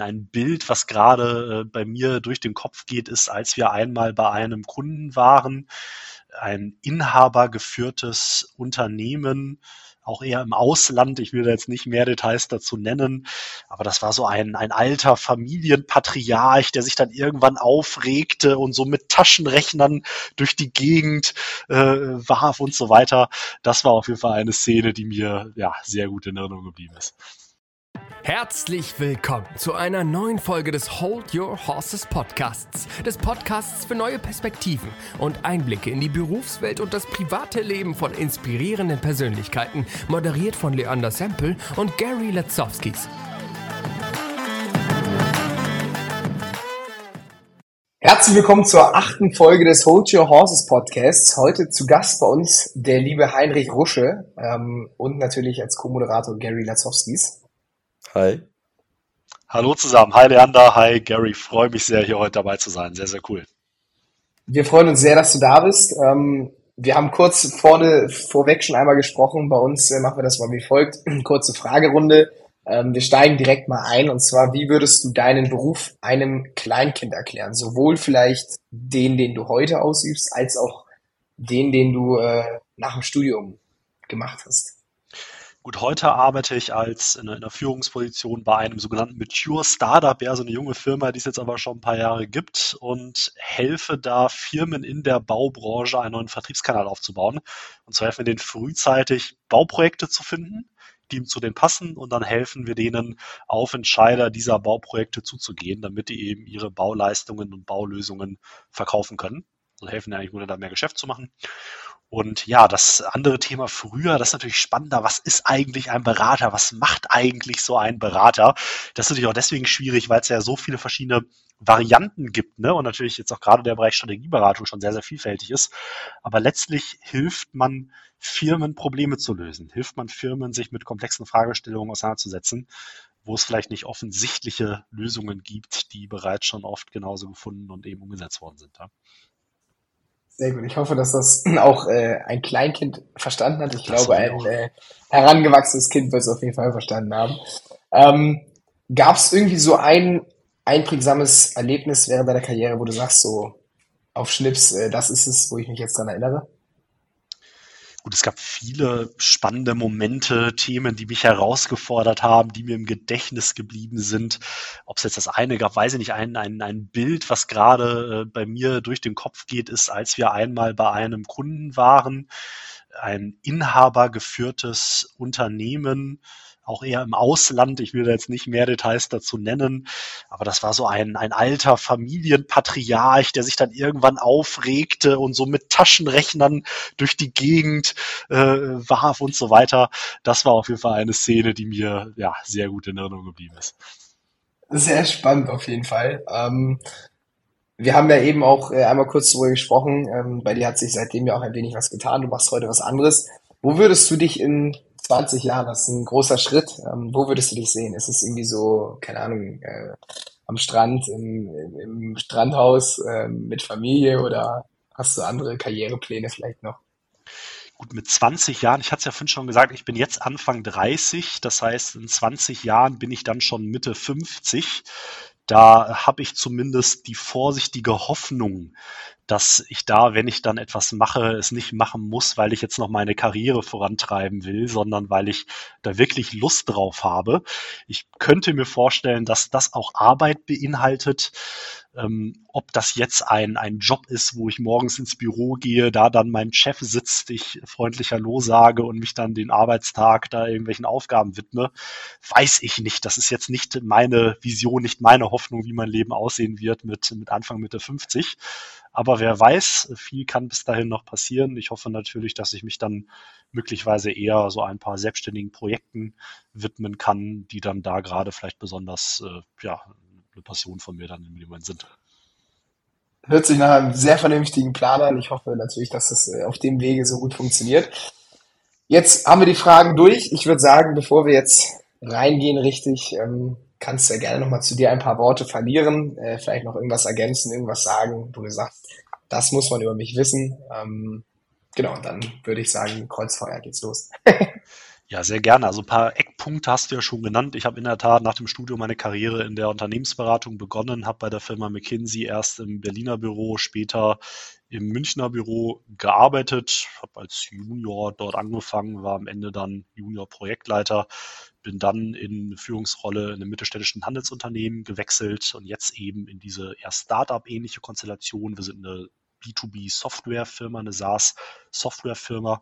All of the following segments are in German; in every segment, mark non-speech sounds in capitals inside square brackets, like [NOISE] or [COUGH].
Ein Bild, was gerade äh, bei mir durch den Kopf geht, ist, als wir einmal bei einem Kunden waren, ein inhabergeführtes Unternehmen, auch eher im Ausland. Ich will da jetzt nicht mehr Details dazu nennen, aber das war so ein, ein alter Familienpatriarch, der sich dann irgendwann aufregte und so mit Taschenrechnern durch die Gegend äh, warf und so weiter. Das war auf jeden Fall eine Szene, die mir ja sehr gut in Erinnerung geblieben ist. Herzlich willkommen zu einer neuen Folge des Hold Your Horses Podcasts, des Podcasts für neue Perspektiven und Einblicke in die Berufswelt und das private Leben von inspirierenden Persönlichkeiten, moderiert von Leander Semple und Gary Latzowskis. Herzlich willkommen zur achten Folge des Hold Your Horses Podcasts. Heute zu Gast bei uns der liebe Heinrich Rusche ähm, und natürlich als Co-Moderator Gary Latzowskis. Hi. Hallo zusammen. Hi Leander, hi Gary. Freue mich sehr, hier heute dabei zu sein. Sehr, sehr cool. Wir freuen uns sehr, dass du da bist. Ähm, wir haben kurz vorne vorweg schon einmal gesprochen. Bei uns äh, machen wir das mal wie folgt. [CLEARS THROAT] Kurze Fragerunde. Ähm, wir steigen direkt mal ein. Und zwar, wie würdest du deinen Beruf einem Kleinkind erklären? Sowohl vielleicht den, den du heute ausübst, als auch den, den du äh, nach dem Studium gemacht hast. Gut, heute arbeite ich als in einer Führungsposition bei einem sogenannten Mature Startup, ja, so eine junge Firma, die es jetzt aber schon ein paar Jahre gibt und helfe da Firmen in der Baubranche einen neuen Vertriebskanal aufzubauen. Und zwar helfen wir denen frühzeitig Bauprojekte zu finden, die zu denen passen und dann helfen wir denen auf Entscheider dieser Bauprojekte zuzugehen, damit die eben ihre Bauleistungen und Baulösungen verkaufen können. Also helfen eigentlich nur da mehr Geschäft zu machen. Und ja, das andere Thema früher, das ist natürlich spannender. Was ist eigentlich ein Berater? Was macht eigentlich so ein Berater? Das ist natürlich auch deswegen schwierig, weil es ja so viele verschiedene Varianten gibt, ne? Und natürlich jetzt auch gerade der Bereich Strategieberatung schon sehr, sehr vielfältig ist. Aber letztlich hilft man Firmen, Probleme zu lösen. Hilft man Firmen, sich mit komplexen Fragestellungen auseinanderzusetzen, wo es vielleicht nicht offensichtliche Lösungen gibt, die bereits schon oft genauso gefunden und eben umgesetzt worden sind. Ja? Sehr gut. Ich hoffe, dass das [CLEARS THROAT] auch äh, ein Kleinkind verstanden hat. Ich das glaube, ein äh, herangewachsenes Kind wird es auf jeden Fall verstanden haben. Ähm, Gab es irgendwie so ein einprägsames Erlebnis während deiner Karriere, wo du sagst, so auf Schnips, äh, das ist es, wo ich mich jetzt daran erinnere? Gut, es gab viele spannende Momente, Themen, die mich herausgefordert haben, die mir im Gedächtnis geblieben sind. Ob es jetzt das eine gab, weiß ich nicht. Ein, ein, ein Bild, was gerade äh, bei mir durch den Kopf geht, ist, als wir einmal bei einem Kunden waren, ein inhabergeführtes Unternehmen, auch eher im Ausland. Ich will da jetzt nicht mehr Details dazu nennen, aber das war so ein, ein alter Familienpatriarch, der sich dann irgendwann aufregte und so mit Taschenrechnern durch die Gegend äh, warf und so weiter. Das war auf jeden Fall eine Szene, die mir ja sehr gut in Erinnerung geblieben ist. Sehr spannend auf jeden Fall. Ähm, wir haben ja eben auch äh, einmal kurz darüber gesprochen. Ähm, bei dir hat sich seitdem ja auch ein wenig was getan. Du machst heute was anderes. Wo würdest du dich in 20 Jahren, das ist ein großer Schritt. Ähm, wo würdest du dich sehen? Ist es irgendwie so, keine Ahnung, äh, am Strand, im, im, Strandhaus äh, mit Familie oder hast du andere Karrierepläne vielleicht noch? Gut, mit 20 Jahren, ich hatte es ja vorhin schon gesagt, ich bin jetzt Anfang 30, das heißt, in 20 Jahren bin ich dann schon Mitte 50. Da habe ich zumindest die vorsichtige Hoffnung, dass ich da, wenn ich dann etwas mache, es nicht machen muss, weil ich jetzt noch meine Karriere vorantreiben will, sondern weil ich da wirklich Lust drauf habe. Ich könnte mir vorstellen, dass das auch Arbeit beinhaltet. Ähm, ob das jetzt ein, ein Job ist, wo ich morgens ins Büro gehe, da dann mein Chef sitzt, ich freundlich Hallo sage und mich dann den Arbeitstag da irgendwelchen Aufgaben widme, weiß ich nicht. Das ist jetzt nicht meine Vision, nicht meine Hoffnung, wie mein Leben aussehen wird mit, mit Anfang Mitte 50. Aber wer weiß, viel kann bis dahin noch passieren. Ich hoffe natürlich, dass ich mich dann möglicherweise eher so ein paar selbstständigen Projekten widmen kann, die dann da gerade vielleicht besonders äh, ja, eine Passion von mir dann im Moment sind. Hört sich nach einem sehr vernünftigen Plan an. Ich hoffe natürlich, dass das äh, auf dem Wege so gut funktioniert. Jetzt haben wir die Fragen durch. Ich würde sagen, bevor wir jetzt reingehen richtig, ähm, kannst du ja gerne nochmal zu dir ein paar Worte verlieren, äh, vielleicht noch irgendwas ergänzen, irgendwas sagen, wo du sagst, das muss man über mich wissen. Ähm, genau, dann würde ich sagen, Kreuzfeuer geht's los. [LAUGHS] Ja, sehr gerne. Also ein paar Eckpunkte hast du ja schon genannt. Ich habe in der Tat nach dem Studium meine Karriere in der Unternehmensberatung begonnen, habe bei der Firma McKinsey erst im Berliner Büro, später im Münchner Büro gearbeitet, habe als Junior dort angefangen, war am Ende dann Junior-Projektleiter, bin dann in eine Führungsrolle in einem mittelständischen Handelsunternehmen gewechselt und jetzt eben in diese eher Startup-ähnliche Konstellation. Wir sind eine B2B-Softwarefirma, eine SaaS-Softwarefirma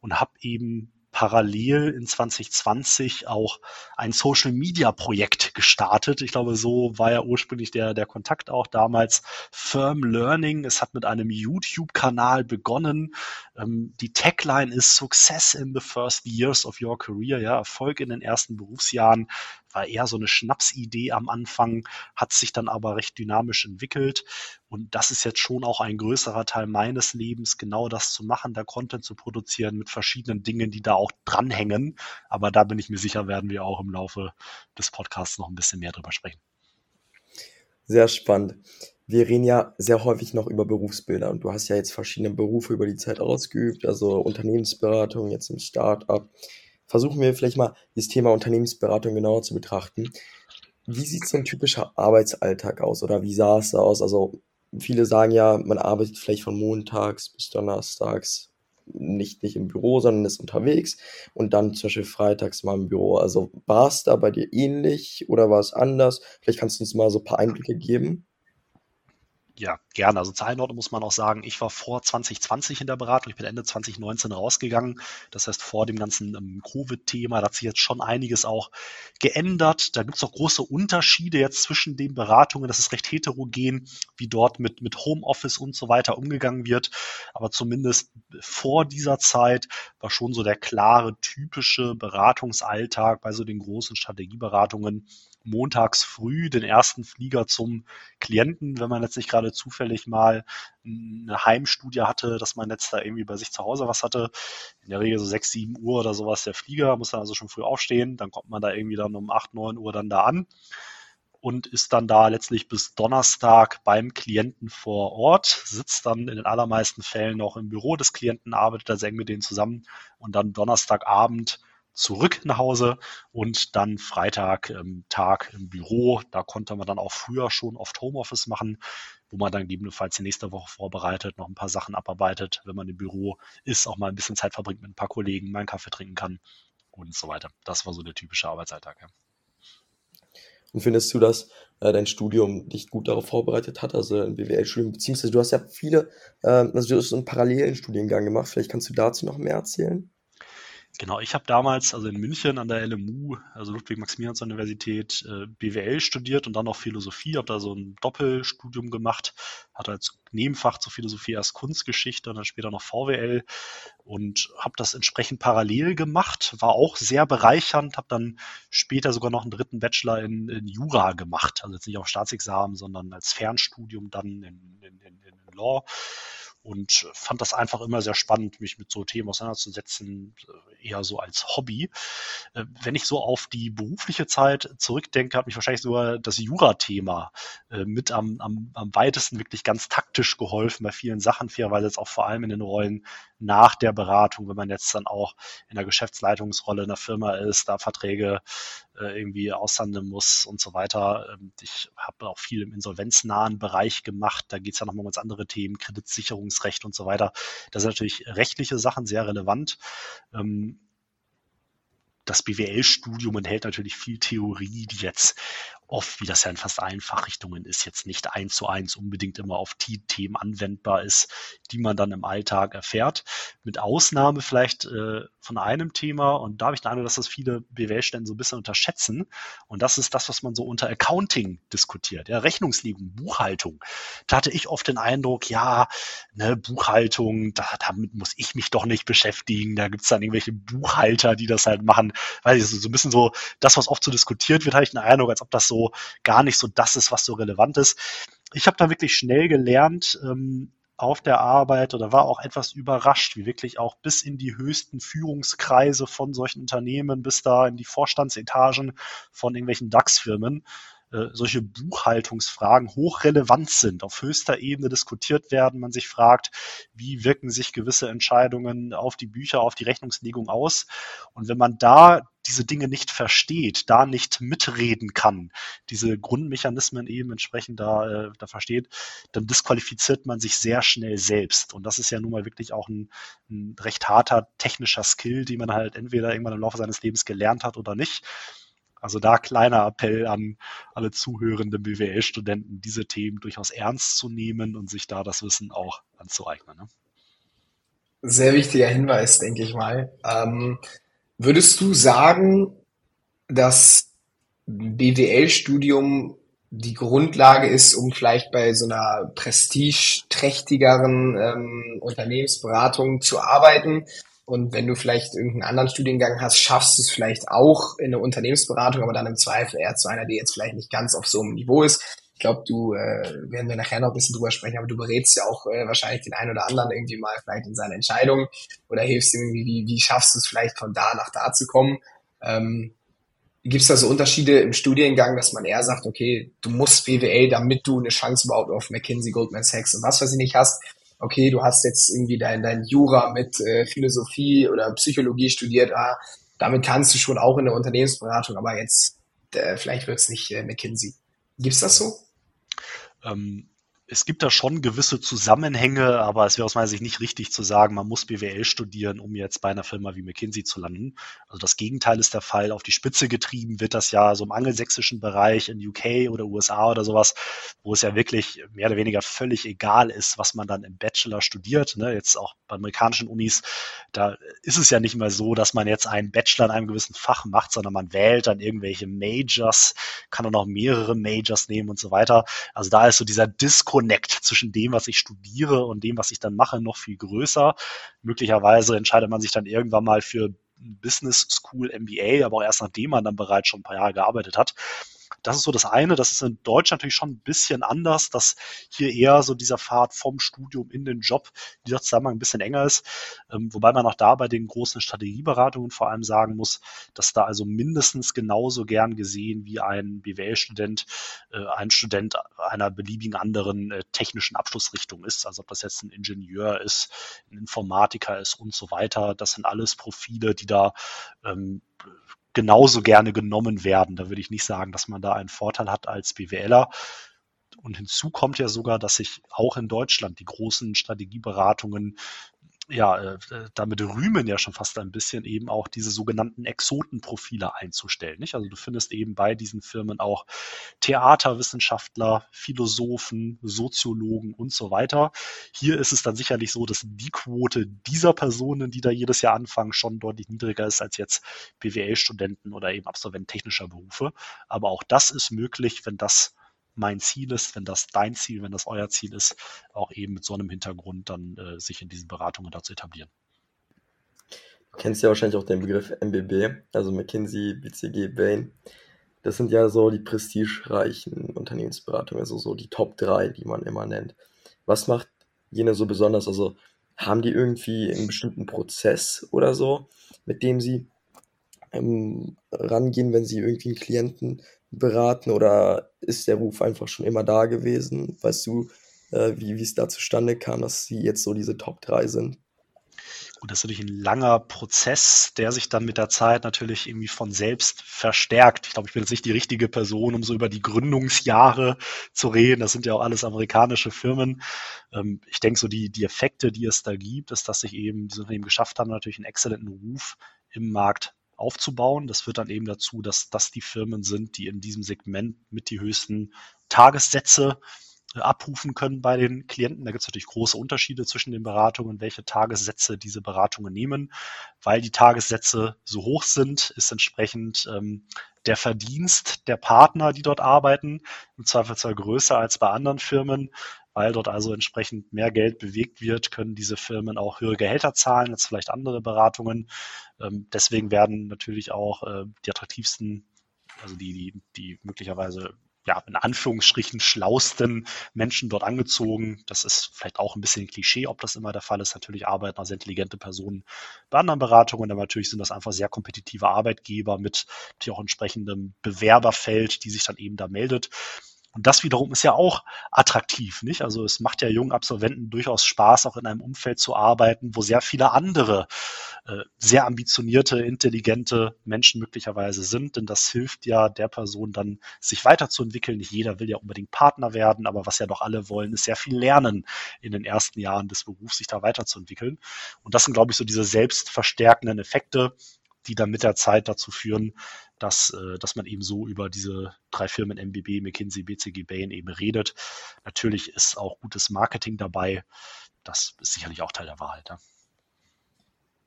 und habe eben parallel in 2020 auch ein Social Media Projekt gestartet. Ich glaube, so war ja ursprünglich der, der Kontakt auch damals. Firm Learning. Es hat mit einem YouTube-Kanal begonnen. Ähm, die Tagline ist Success in the first years of your career. Ja, Erfolg in den ersten Berufsjahren war eher so eine Schnapsidee am Anfang, hat sich dann aber recht dynamisch entwickelt. Und das ist jetzt schon auch ein größerer Teil meines Lebens, genau das zu machen, da Content zu produzieren mit verschiedenen Dingen, die da auch dranhängen. Aber da bin ich mir sicher, werden wir auch im Laufe des Podcasts noch ein bisschen mehr drüber sprechen. Sehr spannend. Wir reden ja sehr häufig noch über Berufsbilder und du hast ja jetzt verschiedene Berufe über die Zeit ausgeübt, also Unternehmensberatung, jetzt im Startup versuchen wir vielleicht mal das Thema Unternehmensberatung genauer zu betrachten. Wie sieht so ein typischer Arbeitsalltag aus oder wie sah es da aus? Also viele sagen ja, man arbeitet vielleicht von montags bis donnerstags nicht, nicht im Büro, sondern ist unterwegs und dann zum Beispiel freitags mal im Büro. Also war es da bei dir ähnlich oder war es anders? Vielleicht kannst du uns mal so ein paar Einblicke geben. Ja, gerne. Also zur Einordnung muss man auch sagen, ich war vor 2020 in der Beratung, ich bin Ende 2019 rausgegangen. Das heißt, vor dem ganzen ähm, Covid-Thema, da hat sich jetzt schon einiges auch geändert. Da gibt es auch große Unterschiede jetzt zwischen den Beratungen. Das ist recht heterogen, wie dort mit, mit Homeoffice und so weiter umgegangen wird. Aber zumindest vor dieser Zeit war schon so der klare, typische Beratungsalltag bei so den großen Strategieberatungen montags früh den ersten Flieger zum Klienten, wenn man jetzt nicht gerade zufällig mal eine Heimstudie hatte, dass man jetzt da irgendwie bei sich zu Hause was hatte. In der Regel so sechs, sieben Uhr oder sowas der Flieger, muss dann also schon früh aufstehen, dann kommt man da irgendwie dann um acht, neun Uhr dann da an und ist dann da letztlich bis Donnerstag beim Klienten vor Ort, sitzt dann in den allermeisten Fällen noch im Büro des Klienten, arbeitet da sehr eng mit denen zusammen und dann Donnerstagabend zurück nach Hause und dann Freitag ähm, Tag im Büro. Da konnte man dann auch früher schon oft Homeoffice machen, wo man dann gegebenenfalls die nächste Woche vorbereitet, noch ein paar Sachen abarbeitet, wenn man im Büro ist, auch mal ein bisschen Zeit verbringt mit ein paar Kollegen, mal einen Kaffee trinken kann und so weiter. Das war so der typische Arbeitsalltag. Ja. Und findest du, dass äh, dein Studium dich gut darauf vorbereitet hat, also ein BWL-Studium, beziehungsweise du hast ja viele, äh, also du hast einen parallelen Studiengang gemacht, vielleicht kannst du dazu noch mehr erzählen? Genau, ich habe damals, also in München an der LMU, also Ludwig-Maximilians-Universität, äh, BWL studiert und dann noch Philosophie, habe da so ein Doppelstudium gemacht, hatte als Nebenfach zur Philosophie erst Kunstgeschichte und dann später noch VWL und habe das entsprechend parallel gemacht, war auch sehr bereichernd, habe dann später sogar noch einen dritten Bachelor in, in Jura gemacht, also jetzt nicht auf Staatsexamen, sondern als Fernstudium dann in, in, in, in Law und fand das einfach immer sehr spannend, mich mit so Themen auseinanderzusetzen, äh, eher so als Hobby. Äh, wenn ich so auf die berufliche Zeit zurückdenke, hat mich wahrscheinlich sogar das Jura-Thema äh, mit am, am, am weitesten wirklich ganz taktisch geholfen bei vielen Sachen, fairerweise jetzt auch vor allem in den Rollen nach der Beratung, wenn man jetzt dann auch in der Geschäftsleitungsrolle in der Firma ist, da Verträge äh, irgendwie aushandeln muss und so weiter. Ähm, ich habe auch viel im insolvenznahen Bereich gemacht. Da geht es ja nochmal um ganz andere Themen, Kreditsicherungsrecht und so weiter. Das sind natürlich rechtliche Sachen sehr relevant. Ähm, das BWL-Studium enthält natürlich viel Theorie, die jetzt oft, wie das ja in fast allen Fachrichtungen ist, jetzt nicht eins zu eins unbedingt immer auf die Themen anwendbar ist, die man dann im Alltag erfährt. Mit Ausnahme vielleicht äh, von einem Thema, und da habe ich den Eindruck, dass das viele BWL-Stellen so ein bisschen unterschätzen. Und das ist das, was man so unter Accounting diskutiert. Ja, Rechnungslegung, Buchhaltung. Da hatte ich oft den Eindruck, ja, ne, Buchhaltung, da, damit muss ich mich doch nicht beschäftigen. Da gibt es dann irgendwelche Buchhalter, die das halt machen. Weil so, so ein bisschen so, das, was oft so diskutiert wird, habe ich den Eindruck, als ob das so so gar nicht so das ist, was so relevant ist. Ich habe da wirklich schnell gelernt, ähm, auf der Arbeit oder war auch etwas überrascht, wie wirklich auch bis in die höchsten Führungskreise von solchen Unternehmen, bis da in die Vorstandsetagen von irgendwelchen DAX-Firmen, äh, solche Buchhaltungsfragen hochrelevant sind, auf höchster Ebene diskutiert werden, man sich fragt, wie wirken sich gewisse Entscheidungen auf die Bücher, auf die Rechnungslegung aus. Und wenn man da diese Dinge nicht versteht, da nicht mitreden kann, diese Grundmechanismen eben entsprechend da, äh, da versteht, dann disqualifiziert man sich sehr schnell selbst. Und das ist ja nun mal wirklich auch ein, ein recht harter technischer Skill, den man halt entweder irgendwann im Laufe seines Lebens gelernt hat oder nicht. Also da kleiner Appell an alle zuhörenden BWL-Studenten, diese Themen durchaus ernst zu nehmen und sich da das Wissen auch anzueignen. Ne? Sehr wichtiger Hinweis, denke ich mal. Ähm, würdest du sagen, dass BWL-Studium die Grundlage ist, um vielleicht bei so einer prestigeträchtigeren ähm, Unternehmensberatung zu arbeiten? Und wenn du vielleicht irgendeinen anderen Studiengang hast, schaffst du es vielleicht auch in eine Unternehmensberatung, aber dann im Zweifel eher zu einer, die jetzt vielleicht nicht ganz auf so einem Niveau ist. Ich glaube, du, äh, werden wir nachher noch ein bisschen drüber sprechen, aber du berätst ja auch äh, wahrscheinlich den einen oder anderen irgendwie mal vielleicht in seiner Entscheidung oder hilfst ihm irgendwie, wie, wie schaffst du es vielleicht von da nach da zu kommen. Ähm, Gibt es da so Unterschiede im Studiengang, dass man eher sagt, okay, du musst BWL, damit du eine Chance überhaupt auf McKinsey, Goldman Sachs und was weiß ich nicht hast, okay, du hast jetzt irgendwie dein, dein Jura mit äh, Philosophie oder Psychologie studiert, ah, damit kannst du schon auch in der Unternehmensberatung, aber jetzt äh, vielleicht wird's nicht äh, McKinsey. Gibt's das so? Ähm, es gibt da schon gewisse Zusammenhänge, aber es wäre aus meiner Sicht nicht richtig zu sagen, man muss BWL studieren, um jetzt bei einer Firma wie McKinsey zu landen. Also das Gegenteil ist der Fall. Auf die Spitze getrieben wird das ja so im angelsächsischen Bereich in UK oder USA oder sowas, wo es ja wirklich mehr oder weniger völlig egal ist, was man dann im Bachelor studiert. Ne? Jetzt auch bei amerikanischen Unis, da ist es ja nicht mehr so, dass man jetzt einen Bachelor in einem gewissen Fach macht, sondern man wählt dann irgendwelche Majors, kann dann auch mehrere Majors nehmen und so weiter. Also da ist so dieser Disco Disconnect zwischen dem, was ich studiere und dem, was ich dann mache, noch viel größer. Möglicherweise entscheidet man sich dann irgendwann mal für Business School MBA, aber auch erst nachdem man dann bereits schon ein paar Jahre gearbeitet hat. Das ist so das eine. Das ist in Deutschland natürlich schon ein bisschen anders, dass hier eher so dieser Pfad vom Studium in den Job, dieser Zusammenhang ein bisschen enger ist. Ähm, wobei man auch da bei den großen Strategieberatungen vor allem sagen muss, dass da also mindestens genauso gern gesehen wie ein BWL-Student äh, ein Student einer beliebigen anderen äh, technischen Abschlussrichtung ist. Also ob das jetzt ein Ingenieur ist, ein Informatiker ist und so weiter. Das sind alles Profile, die da ähm, genauso gerne genommen werden. Da würde ich nicht sagen, dass man da einen Vorteil hat als BWLer. Und hinzu kommt ja sogar, dass sich auch in Deutschland die großen Strategieberatungen ja, äh, damit rühmen ja schon fast ein bisschen eben auch diese sogenannten Exotenprofile einzustellen. Nicht? Also du findest eben bei diesen Firmen auch Theaterwissenschaftler, Philosophen, Soziologen und so weiter. Hier ist es dann sicherlich so, dass die Quote dieser Personen, die da jedes Jahr anfangen, schon deutlich niedriger ist als jetzt BWL-Studenten oder eben Absolventen technischer Berufe. Aber auch das ist möglich, wenn das mein Ziel ist, wenn das dein Ziel, wenn das euer Ziel ist, auch eben mit so einem Hintergrund dann äh, sich in diesen Beratungen da zu etablieren. Du kennst ja wahrscheinlich auch den Begriff MBB, also McKinsey, BCG, Bain. Das sind ja so die prestigereichen Unternehmensberatungen, also so die Top 3, die man immer nennt. Was macht jene so besonders? Also haben die irgendwie einen bestimmten Prozess oder so, mit dem sie ähm, rangehen, wenn sie irgendwie einen Klienten beraten oder ist der Ruf einfach schon immer da gewesen? Weißt du, äh, wie, es da zustande kam, dass sie jetzt so diese Top 3 sind? Gut, das ist natürlich ein langer Prozess, der sich dann mit der Zeit natürlich irgendwie von selbst verstärkt. Ich glaube, ich bin jetzt nicht die richtige Person, um so über die Gründungsjahre zu reden. Das sind ja auch alles amerikanische Firmen. Ähm, ich denke, so die, die Effekte, die es da gibt, ist, dass sich eben diese Unternehmen geschafft haben, natürlich einen exzellenten Ruf im Markt aufzubauen. Das führt dann eben dazu, dass das die Firmen sind, die in diesem Segment mit die höchsten Tagessätze äh, abrufen können bei den Klienten. Da gibt es natürlich große Unterschiede zwischen den Beratungen, welche Tagessätze diese Beratungen nehmen. Weil die Tagessätze so hoch sind, ist entsprechend ähm, der Verdienst der Partner, die dort arbeiten, im Zweifelsfall größer als bei anderen Firmen. Weil dort also entsprechend mehr Geld bewegt wird, können diese Firmen auch höhere Gehälter zahlen als vielleicht andere Beratungen. Ähm, deswegen werden natürlich auch äh, die attraktivsten, also die, die, die möglicherweise ja, in Anführungsstrichen schlausten Menschen dort angezogen. Das ist vielleicht auch ein bisschen Klischee, ob das immer der Fall ist. Natürlich arbeiten also intelligente Personen bei anderen Beratungen, aber natürlich sind das einfach sehr kompetitive Arbeitgeber mit natürlich auch entsprechendem Bewerberfeld, die sich dann eben da meldet. Und das wiederum ist ja auch attraktiv, nicht? Also es macht ja jungen Absolventen durchaus Spaß, auch in einem Umfeld zu arbeiten, wo sehr viele andere äh, sehr ambitionierte, intelligente Menschen möglicherweise sind, denn das hilft ja der Person dann, sich weiterzuentwickeln. Nicht jeder will ja unbedingt Partner werden, aber was ja doch alle wollen, ist sehr viel lernen in den ersten Jahren des Berufs, sich da weiterzuentwickeln. Und das sind, glaube ich, so diese selbstverstärkenden Effekte, die dann mit der Zeit dazu führen, dass, äh, dass man eben so über diese drei Firmen MBB, McKinsey, BCG, Bain eben redet. Natürlich ist auch gutes Marketing dabei. Das ist sicherlich auch Teil der Wahrheit. Ja.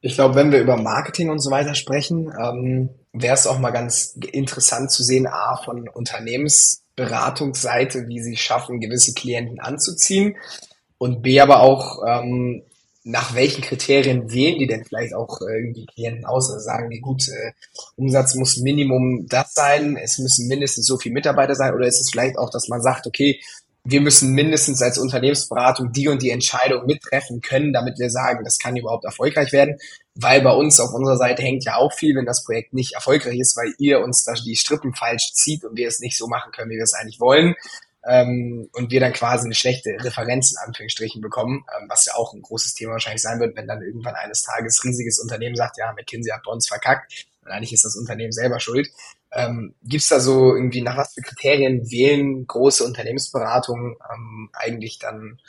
Ich glaube, wenn wir über Marketing und so weiter sprechen, ähm, wäre es auch mal ganz interessant zu sehen, a, von Unternehmensberatungsseite, wie sie schaffen, gewisse Klienten anzuziehen und b, aber auch, ähm, nach welchen Kriterien wählen die denn vielleicht auch äh, irgendwie Klienten aus? Also sagen die, gut, äh, Umsatz muss Minimum das sein, es müssen mindestens so viele Mitarbeiter sein, oder ist es vielleicht auch, dass man sagt, okay, wir müssen mindestens als Unternehmensberatung die und die Entscheidung mittreffen können, damit wir sagen, das kann überhaupt erfolgreich werden. Weil bei uns auf unserer Seite hängt ja auch viel, wenn das Projekt nicht erfolgreich ist, weil ihr uns da die Strippen falsch zieht und wir es nicht so machen können, wie wir es eigentlich wollen ähm, und wir dann quasi eine schlechte Referenz in Anführungsstrichen bekommen, ähm, was ja auch ein großes Thema wahrscheinlich sein wird, wenn dann irgendwann eines Tages riesiges Unternehmen sagt, ja, McKinsey hat bei uns verkackt und eigentlich ist das Unternehmen selber schuld. Ähm, Gibt da so irgendwie, nach was für Kriterien wählen große Unternehmensberatungen ähm, eigentlich dann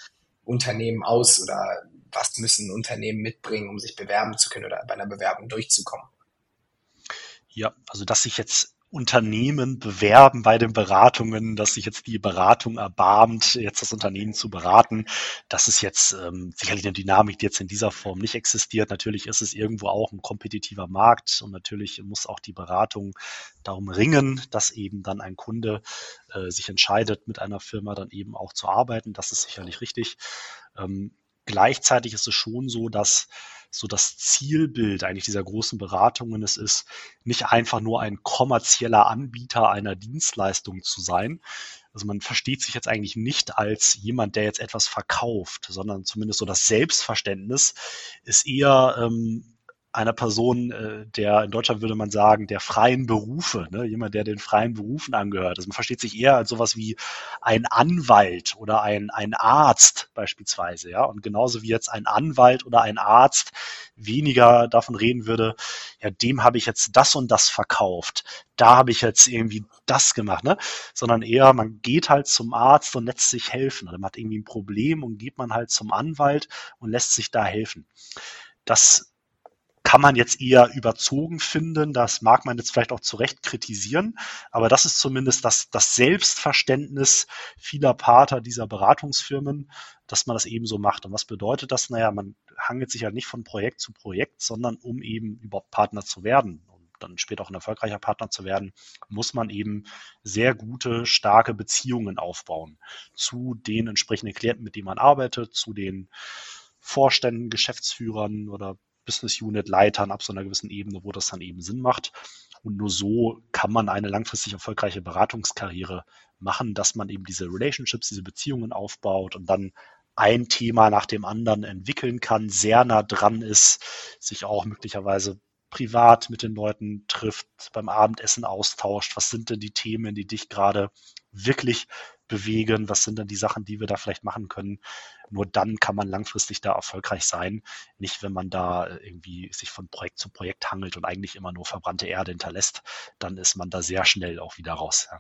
Unternehmen aus oder was müssen Unternehmen mitbringen, um sich bewerben zu können oder bei einer Bewerbung durchzukommen? Ja, also dass sich jetzt Unternehmen bewerben bei den Beratungen, dass sich jetzt die Beratung erbarmt, jetzt das Unternehmen zu beraten. Das ist jetzt ähm, sicherlich eine Dynamik, die jetzt in dieser Form nicht existiert. Natürlich ist es irgendwo auch ein kompetitiver Markt und natürlich muss auch die Beratung darum ringen, dass eben dann ein Kunde äh, sich entscheidet, mit einer Firma dann eben auch zu arbeiten. Das ist sicherlich richtig. Ähm, gleichzeitig ist es schon so, dass so das Zielbild eigentlich dieser großen Beratungen es ist, nicht einfach nur ein kommerzieller Anbieter einer Dienstleistung zu sein. Also man versteht sich jetzt eigentlich nicht als jemand, der jetzt etwas verkauft, sondern zumindest so das Selbstverständnis ist eher ähm, einer Person, äh, der in Deutschland würde man sagen, der freien Berufe, ne? jemand, der den freien Berufen angehört. Also man versteht sich eher als sowas wie ein Anwalt oder ein, ein Arzt beispielsweise, ja. Und genauso wie jetzt ein Anwalt oder ein Arzt weniger davon reden würde, ja, dem habe ich jetzt das und das verkauft, da habe ich jetzt irgendwie das gemacht, ne? Sondern eher, man geht halt zum Arzt und lässt sich helfen. Oder man hat irgendwie ein Problem und geht man halt zum Anwalt und lässt sich da helfen. Das kann man jetzt eher überzogen finden. Das mag man jetzt vielleicht auch zu Recht kritisieren. Aber das ist zumindest das, das Selbstverständnis vieler Pater dieser Beratungsfirmen, dass man das eben so macht. Und was bedeutet das? Naja, man hangelt sich ja nicht von Projekt zu Projekt, sondern um eben überhaupt Partner zu werden dann später auch ein erfolgreicher Partner zu werden, muss man eben sehr gute, starke Beziehungen aufbauen zu den entsprechenden Klienten, mit denen man arbeitet, zu den Vorständen, Geschäftsführern oder Business Unit Leitern ab so einer gewissen Ebene, wo das dann eben Sinn macht. Und nur so kann man eine langfristig erfolgreiche Beratungskarriere machen, dass man eben diese Relationships, diese Beziehungen aufbaut und dann ein Thema nach dem anderen entwickeln kann, sehr nah dran ist, sich auch möglicherweise privat mit den Leuten trifft, beim Abendessen austauscht. Was sind denn die Themen, die dich gerade wirklich bewegen? Was sind denn die Sachen, die wir da vielleicht machen können? Nur dann kann man langfristig da erfolgreich sein. Nicht, wenn man da äh, irgendwie sich von Projekt zu Projekt hangelt und eigentlich immer nur verbrannte Erde hinterlässt, dann ist man da sehr schnell auch wieder raus. Ja.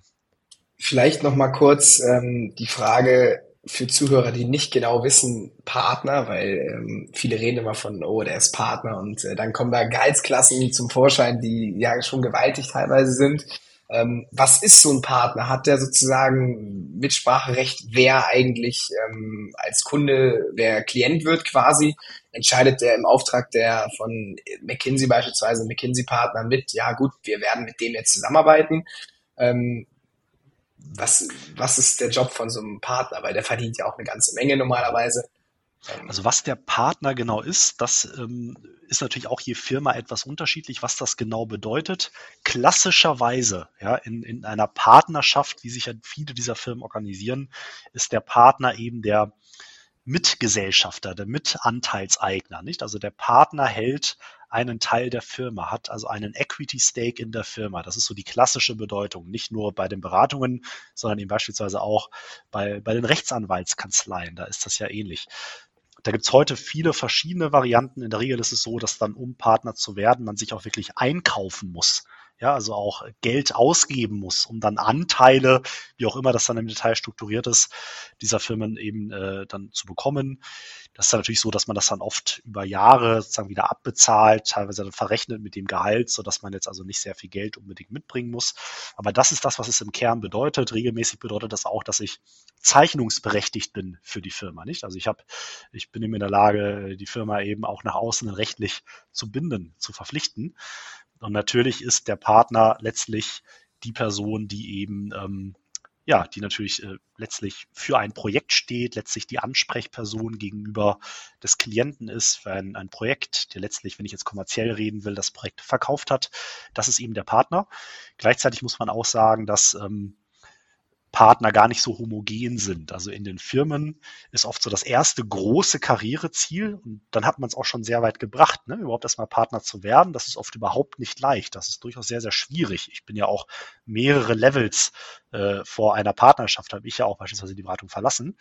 Vielleicht noch mal kurz ähm, die Frage für Zuhörer, die nicht genau wissen, Partner, weil ähm, viele reden immer von, oh, der ist Partner und äh, dann kommen da Gehaltsklassen zum Vorschein, die ja schon gewaltig teilweise sind. Ähm, was ist so ein Partner? Hat der sozusagen Mitspracherecht, wer eigentlich ähm, als Kunde, wer Klient wird quasi? Entscheidet der im Auftrag der von McKinsey beispielsweise, McKinsey-Partner mit, ja gut, wir werden mit dem jetzt zusammenarbeiten. Ähm, was, was ist der Job von so einem Partner? Weil der verdient ja auch eine ganze Menge normalerweise. Also was der Partner genau ist, das ähm, ist natürlich auch je Firma etwas unterschiedlich, was das genau bedeutet. Klassischerweise, ja, in, in einer Partnerschaft, wie sich ja viele dieser Firmen organisieren, ist der Partner eben der Mitgesellschafter, der Mitanteilseigner, nicht? Also der Partner hält einen Teil der Firma, hat also einen Equity Stake in der Firma. Das ist so die klassische Bedeutung. Nicht nur bei den Beratungen, sondern eben beispielsweise auch bei, bei den Rechtsanwaltskanzleien. Da ist das ja ähnlich. Da gibt's heute viele verschiedene Varianten. In der Regel ist es so, dass dann, um Partner zu werden, man sich auch wirklich einkaufen muss ja, also auch Geld ausgeben muss, um dann Anteile, wie auch immer das dann im Detail strukturiert ist, dieser Firmen eben äh, dann zu bekommen. Das ist dann natürlich so, dass man das dann oft über Jahre sozusagen wieder abbezahlt, teilweise dann verrechnet mit dem Gehalt, so dass man jetzt also nicht sehr viel Geld unbedingt mitbringen muss. Aber das ist das, was es im Kern bedeutet. Regelmäßig bedeutet das auch, dass ich zeichnungsberechtigt bin für die Firma, nicht? Also ich habe, ich bin eben in der Lage, die Firma eben auch nach außen rechtlich zu binden, zu verpflichten. Und natürlich ist der Partner letztlich die Person, die eben, ähm, ja, die natürlich äh, letztlich für ein Projekt steht, letztlich die Ansprechperson gegenüber des Klienten ist für ein, ein Projekt, der letztlich, wenn ich jetzt kommerziell reden will, das Projekt verkauft hat. Das ist eben der Partner. Gleichzeitig muss man auch sagen, dass ähm, Partner gar nicht so homogen sind. Also in den Firmen ist oft so das erste große Karriereziel und dann hat man es auch schon sehr weit gebracht, ne? überhaupt erstmal Partner zu werden. Das ist oft überhaupt nicht leicht. Das ist durchaus sehr, sehr schwierig. Ich bin ja auch mehrere Levels äh, vor einer Partnerschaft, habe ich ja auch beispielsweise die Beratung verlassen.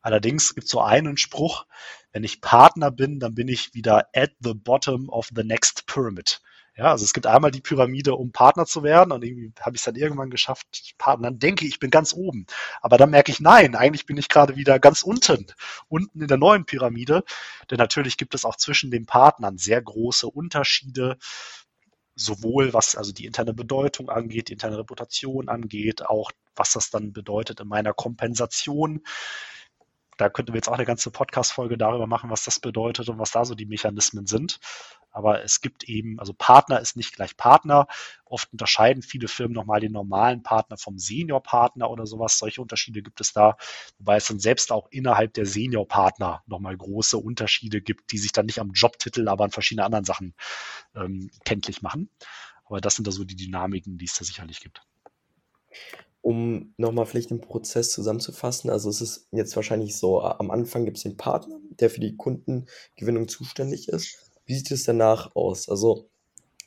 Allerdings gibt es so einen Spruch, wenn ich Partner bin, dann bin ich wieder at the bottom of the next pyramid. Ja, also es gibt einmal die Pyramide, um Partner zu werden und irgendwie habe ich es dann irgendwann geschafft, Partner, dann denke ich, ich bin ganz oben. Aber dann merke ich, nein, eigentlich bin ich gerade wieder ganz unten, unten in der neuen Pyramide. Denn natürlich gibt es auch zwischen den Partnern sehr große Unterschiede, sowohl was also die interne Bedeutung angeht, die interne Reputation angeht, auch was das dann bedeutet in meiner Kompensation da könnten wir jetzt auch eine ganze Podcast-Folge darüber machen, was das bedeutet und was da so die Mechanismen sind. Aber es gibt eben, also Partner ist nicht gleich Partner. Oft unterscheiden viele Firmen nochmal den normalen Partner vom Senior-Partner oder sowas. Solche Unterschiede gibt es da, wobei es dann selbst auch innerhalb der Senior-Partner nochmal große Unterschiede gibt, die sich dann nicht am Jobtitel, aber an verschiedenen anderen Sachen ähm, kenntlich machen. Aber das sind da so die Dynamiken, die es da sicherlich gibt. Um nochmal vielleicht den Prozess zusammenzufassen, also es ist jetzt wahrscheinlich so, am Anfang gibt es den Partner, der für die Kundengewinnung zuständig ist. Wie sieht es danach aus? Also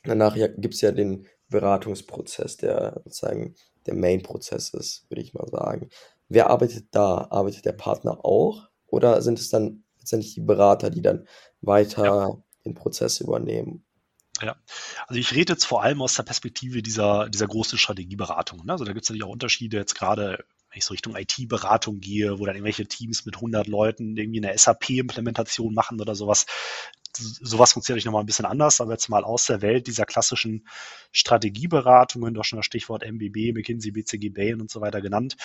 danach ja, gibt es ja den Beratungsprozess, der sozusagen der Main-Prozess ist, würde ich mal sagen. Wer arbeitet da? Arbeitet der Partner auch? Oder sind es dann letztendlich die Berater, die dann weiter ja. den Prozess übernehmen? Ja, also ich rede jetzt vor allem aus der Perspektive dieser, dieser großen Strategieberatung. Ne? Also da gibt es natürlich auch Unterschiede jetzt gerade, wenn ich so Richtung IT-Beratung gehe, wo dann irgendwelche Teams mit 100 Leuten irgendwie eine SAP-Implementation machen oder sowas sowas funktioniert natürlich nochmal ein bisschen anders, aber jetzt mal aus der Welt dieser klassischen Strategieberatungen, doch schon das Stichwort MBB, McKinsey, BCG, Bain und so weiter genannt.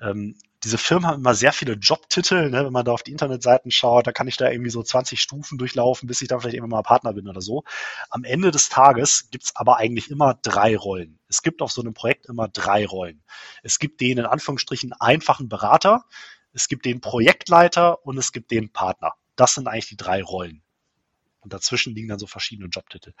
Ähm, diese Firmen haben immer sehr viele Jobtitel, ne? wenn man da auf die Internetseiten schaut, da kann ich da irgendwie so 20 Stufen durchlaufen, bis ich dann vielleicht irgendwann mal Partner bin oder so. Am Ende des Tages gibt's aber eigentlich immer drei Rollen. Es gibt auf so einem Projekt immer drei Rollen. Es gibt den in Anführungsstrichen einfachen Berater, es gibt den Projektleiter und es gibt den Partner. Das sind eigentlich die drei Rollen. Und dazwischen liegen dann so verschiedene Jobtitel.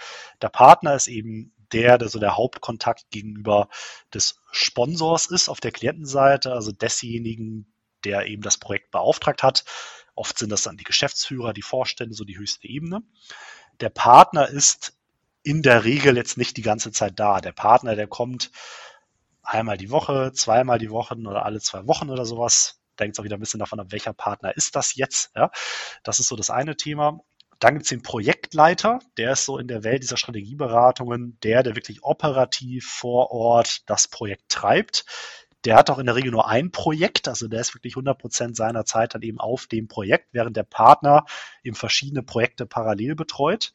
Der Partner ist eben der, der so der Hauptkontakt gegenüber des Sponsors ist auf der Klientenseite, also desjenigen, der eben das Projekt beauftragt hat. Oft sind das dann die Geschäftsführer, die Vorstände, so die höchste Ebene. Der Partner ist in der Regel jetzt nicht die ganze Zeit da. Der Partner, der kommt einmal die Woche, zweimal die Woche oder alle zwei Wochen oder sowas. Es auch wieder ein bisschen davon ab, welcher Partner ist das jetzt. Ja? Das ist so das eine Thema. Dann gibt es den Projektleiter, der ist so in der Welt dieser Strategieberatungen der, der wirklich operativ vor Ort das Projekt treibt. Der hat auch in der Regel nur ein Projekt, also der ist wirklich 100 Prozent seiner Zeit dann eben auf dem Projekt, während der Partner eben verschiedene Projekte parallel betreut.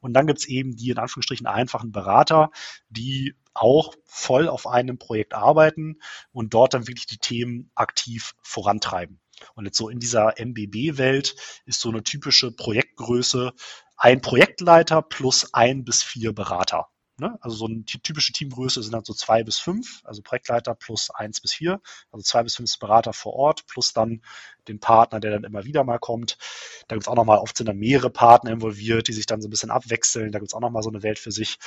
Und dann gibt es eben die in Anführungsstrichen einfachen Berater, die auch voll auf einem Projekt arbeiten und dort dann wirklich die Themen aktiv vorantreiben. Und jetzt so in dieser MBB-Welt ist so eine typische Projektgröße ein Projektleiter plus ein bis vier Berater. Ne? Also so eine typische Teamgröße sind dann so zwei bis fünf, also Projektleiter plus eins bis vier, also zwei bis fünf Berater vor Ort, plus dann den Partner, der dann immer wieder mal kommt. Da gibt es auch nochmal, oft sind dann mehrere Partner involviert, die sich dann so ein bisschen abwechseln. Da gibt es auch nochmal so eine Welt für sich.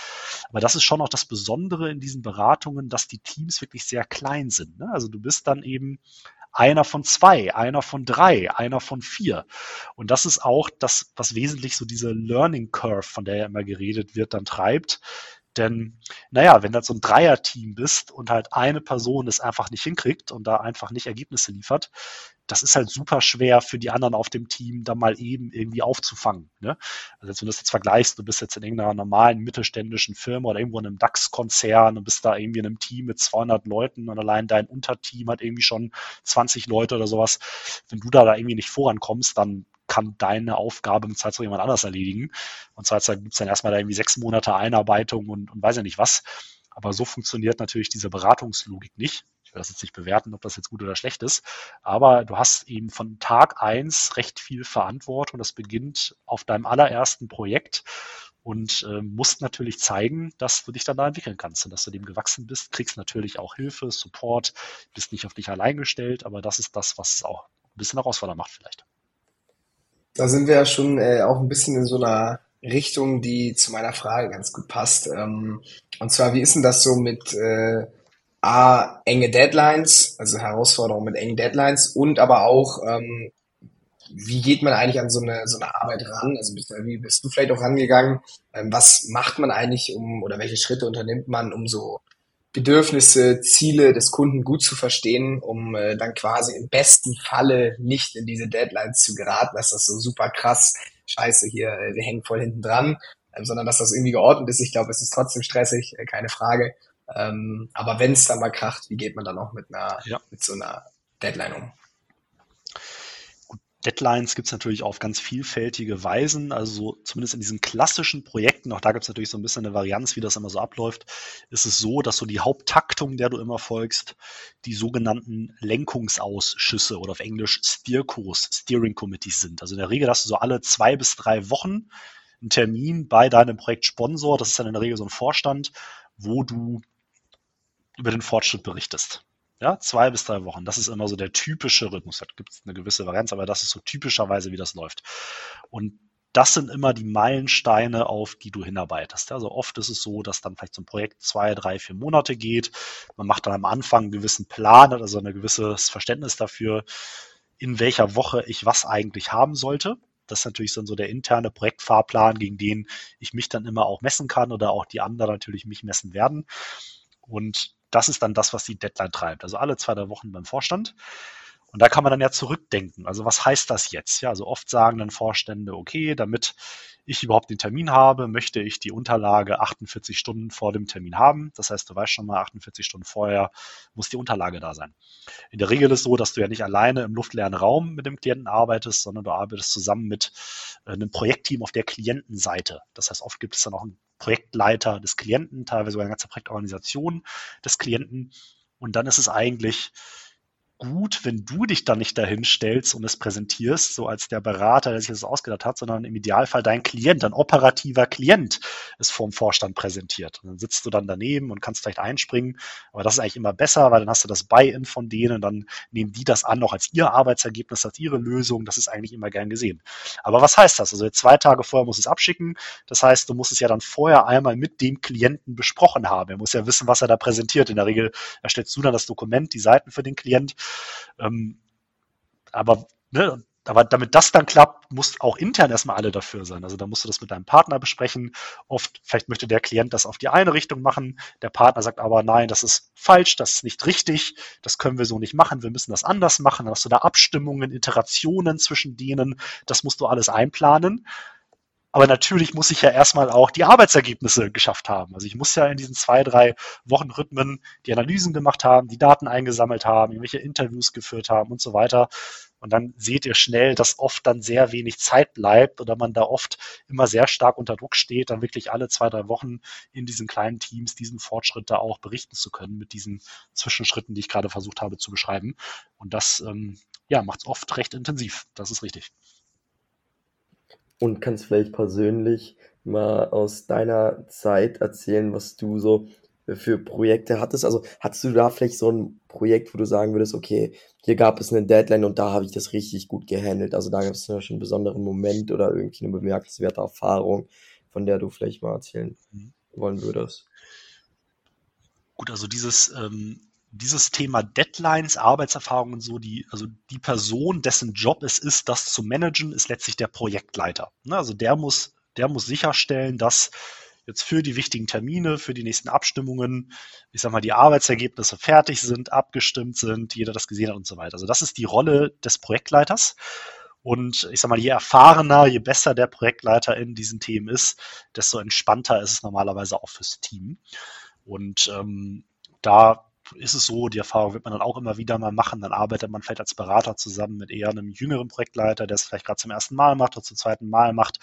Aber das ist schon auch das Besondere in diesen Beratungen, dass die Teams wirklich sehr klein sind. Ne? Also du bist dann eben einer von zwei, einer von drei, einer von vier. Und das ist auch das, was wesentlich so diese Learning Curve, von der ja immer geredet wird, dann treibt. Denn, naja, wenn du so ein Dreier-Team bist und halt eine Person es einfach nicht hinkriegt und da einfach nicht Ergebnisse liefert, das ist halt super schwer für die anderen auf dem Team, da mal eben irgendwie aufzufangen. Ne? Also jetzt, wenn du das jetzt vergleichst, du bist jetzt in irgendeiner normalen mittelständischen Firma oder irgendwo in einem DAX-Konzern und bist da irgendwie in einem Team mit 200 Leuten und allein dein Unterteam hat irgendwie schon 20 Leute oder sowas. Wenn du da, da irgendwie nicht vorankommst, dann kann deine Aufgabe im Zweifelsfall jemand anders erledigen. Und zwar gibt es dann erstmal da irgendwie sechs Monate Einarbeitung und, und weiß ja nicht was. Aber so funktioniert natürlich diese Beratungslogik nicht will das jetzt nicht bewerten, ob das jetzt gut oder schlecht ist, aber du hast eben von Tag eins recht viel Verantwortung. Das beginnt auf deinem allerersten Projekt und äh, musst natürlich zeigen, dass du dich dann da entwickeln kannst und dass du dem gewachsen bist, kriegst natürlich auch Hilfe, Support, bist nicht auf dich allein gestellt, aber das ist das, was es auch ein bisschen herausfordernd macht vielleicht. Da sind wir ja schon äh, auch ein bisschen in so einer Richtung, die zu meiner Frage ganz gut passt. Ähm, und zwar, wie ist denn das so mit äh, A, enge Deadlines, also Herausforderungen mit engen Deadlines und aber auch, ähm, wie geht man eigentlich an so eine, so eine Arbeit ran? Also bist, wie bist du vielleicht auch rangegangen? Ähm, was macht man eigentlich um, oder welche Schritte unternimmt man, um so Bedürfnisse, Ziele des Kunden gut zu verstehen, um äh, dann quasi im besten Falle nicht in diese Deadlines zu geraten, dass das so super krass, scheiße hier, äh, wir hängen voll hinten dran, ähm, sondern dass das irgendwie geordnet ist. Ich glaube, es ist trotzdem stressig, äh, keine Frage. Ähm, aber wenn es dann mal kracht, wie geht man dann auch mit einer, ja. mit so einer Deadline um? Deadlines gibt es natürlich auf ganz vielfältige Weisen. Also zumindest in diesen klassischen Projekten, auch da gibt es natürlich so ein bisschen eine Varianz, wie das immer so abläuft, ist es so, dass so die Haupttaktung, der du immer folgst, die sogenannten Lenkungsausschüsse oder auf Englisch Steerkurs, Steering Committees sind. Also in der Regel hast du so alle zwei bis drei Wochen einen Termin bei deinem Projektsponsor. Das ist dann in der Regel so ein Vorstand, wo du über den Fortschritt berichtest. Ja, zwei bis drei Wochen. Das ist immer so der typische Rhythmus. Da gibt es eine gewisse Varianz, aber das ist so typischerweise, wie das läuft. Und das sind immer die Meilensteine, auf die du hinarbeitest. Also oft ist es so, dass dann vielleicht so ein Projekt zwei, drei, vier Monate geht. Man macht dann am Anfang einen gewissen Plan, also ein gewisses Verständnis dafür, in welcher Woche ich was eigentlich haben sollte. Das ist natürlich dann so der interne Projektfahrplan, gegen den ich mich dann immer auch messen kann oder auch die anderen natürlich mich messen werden. Und das ist dann das, was die Deadline treibt. Also alle zwei, drei Wochen beim Vorstand. Und da kann man dann ja zurückdenken. Also was heißt das jetzt? Ja, also oft sagen dann Vorstände, okay, damit ich überhaupt den Termin habe, möchte ich die Unterlage 48 Stunden vor dem Termin haben. Das heißt, du weißt schon mal, 48 Stunden vorher muss die Unterlage da sein. In der Regel ist so, dass du ja nicht alleine im luftleeren Raum mit dem Klienten arbeitest, sondern du arbeitest zusammen mit äh, einem Projektteam auf der Klientenseite. Das heißt, oft gibt es dann auch einen Projektleiter des Klienten, teilweise sogar eine ganze Projektorganisation des Klienten. Und dann ist es eigentlich gut, wenn du dich dann nicht dahin stellst und es präsentierst, so als der Berater, der sich das ausgedacht hat, sondern im Idealfall dein Klient, ein operativer Klient es vorm Vorstand präsentiert. Und dann sitzt du dann daneben und kannst vielleicht einspringen. Aber das ist eigentlich immer besser, weil dann hast du das Buy-in von denen, dann nehmen die das an, auch als ihr Arbeitsergebnis, als ihre Lösung. Das ist eigentlich immer gern gesehen. Aber was heißt das? Also zwei Tage vorher muss es abschicken. Das heißt, du musst es ja dann vorher einmal mit dem Klienten besprochen haben. Er muss ja wissen, was er da präsentiert. In der Regel erstellst du dann das Dokument, die Seiten für den Klient ähm, aber, ne, aber damit das dann klappt, muss auch intern erstmal alle dafür sein. Also da musst du das mit deinem Partner besprechen. Oft, vielleicht möchte der Klient das auf die eine Richtung machen. Der Partner sagt aber, nein, das ist falsch, das ist nicht richtig, das können wir so nicht machen, wir müssen das anders machen. Dann hast du da Abstimmungen, Iterationen zwischen denen. Das musst du alles einplanen. Aber natürlich muss ich ja erstmal auch die Arbeitsergebnisse geschafft haben. Also ich muss ja in diesen zwei, drei Wochenrhythmen die Analysen gemacht haben, die Daten eingesammelt haben, irgendwelche Interviews geführt haben und so weiter. Und dann seht ihr schnell, dass oft dann sehr wenig Zeit bleibt oder man da oft immer sehr stark unter Druck steht, dann wirklich alle zwei, drei Wochen in diesen kleinen Teams diesen Fortschritt da auch berichten zu können mit diesen Zwischenschritten, die ich gerade versucht habe zu beschreiben. Und das ähm, ja, macht es oft recht intensiv. Das ist richtig und kannst vielleicht persönlich mal aus deiner Zeit erzählen, was du so für Projekte hattest? Also hattest du da vielleicht so ein Projekt, wo du sagen würdest, okay, hier gab es eine Deadline und da habe ich das richtig gut gehandelt. Also da gab es ja schon einen besonderen Moment oder irgendwie eine bemerkenswerte Erfahrung, von der du vielleicht mal erzählen mhm. wollen würdest. Gut, also dieses, ähm, dieses Thema Deadlines, Arbeitserfahrungen so, die, also die Person, dessen Job es ist, das zu managen, ist letztlich der Projektleiter. Ne? Also der muss, der muss sicherstellen, dass jetzt für die wichtigen Termine, für die nächsten Abstimmungen, ich sag mal, die Arbeitsergebnisse fertig sind, abgestimmt sind, jeder das gesehen hat und so weiter. Also das ist die Rolle des Projektleiters. Und ich sag mal, je erfahrener, je besser der Projektleiter in diesen Themen ist, desto entspannter ist es normalerweise auch fürs Team. Und ähm, da ist es so, die Erfahrung wird man dann auch immer wieder mal machen. Dann arbeitet man vielleicht als Berater zusammen mit eher einem jüngeren Projektleiter, der es vielleicht gerade zum ersten Mal macht oder zum zweiten Mal macht.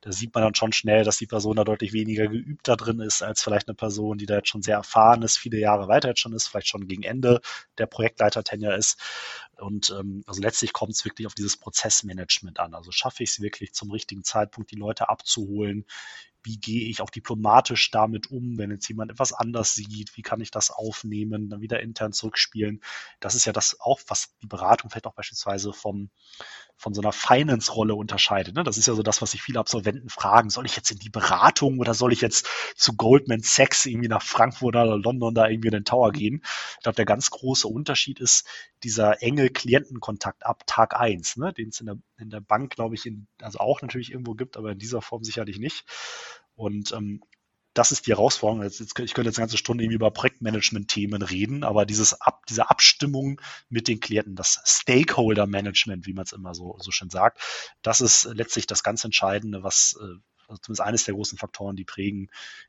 Da sieht man dann schon schnell, dass die Person da deutlich weniger geübt da drin ist, als vielleicht eine Person, die da jetzt schon sehr erfahren ist, viele Jahre weiter jetzt schon ist, vielleicht schon gegen Ende der Projektleiter-Tenure ist. Und ähm, also letztlich kommt es wirklich auf dieses Prozessmanagement an. Also schaffe ich es wirklich zum richtigen Zeitpunkt, die Leute abzuholen, wie gehe ich auch diplomatisch damit um, wenn jetzt jemand etwas anders sieht, wie kann ich das aufnehmen, dann wieder intern zurückspielen. Das ist ja das auch, was die Beratung vielleicht auch beispielsweise vom, von so einer Finance-Rolle unterscheidet. Ne? Das ist ja so das, was sich viele Absolventen fragen. Soll ich jetzt in die Beratung oder soll ich jetzt zu Goldman Sachs irgendwie nach Frankfurt oder London da irgendwie in den Tower gehen? Ich glaube, der ganz große Unterschied ist dieser enge Klientenkontakt ab Tag eins, ne? den es in der, in der Bank, glaube ich, in, also auch natürlich irgendwo gibt, aber in dieser Form sicherlich nicht. Und ähm, das ist die Herausforderung. Jetzt, jetzt, ich könnte jetzt eine ganze Stunde irgendwie über Projektmanagement-Themen reden, aber dieses Ab, diese Abstimmung mit den Klienten, das Stakeholder-Management, wie man es immer so, so schön sagt, das ist letztlich das ganz Entscheidende, was äh, also zumindest eines der großen Faktoren, die prägen,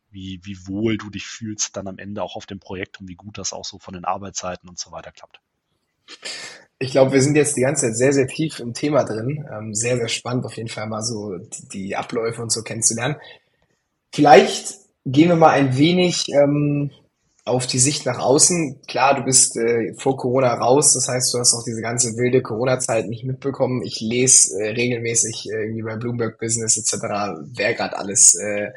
wie, wie wohl du dich fühlst dann am Ende auch auf dem Projekt und wie gut das auch so von den Arbeitszeiten und so weiter klappt. Ich glaube, wir sind jetzt die ganze Zeit sehr, sehr tief im Thema drin. Ähm, sehr, sehr spannend, auf jeden Fall mal so die, die Abläufe und so kennenzulernen. Vielleicht Gehen wir mal ein wenig ähm, auf die Sicht nach außen. Klar, du bist äh, vor Corona raus, das heißt, du hast auch diese ganze wilde Corona-Zeit nicht mitbekommen. Ich lese äh, regelmäßig äh, irgendwie bei Bloomberg Business etc., wer gerade alles äh,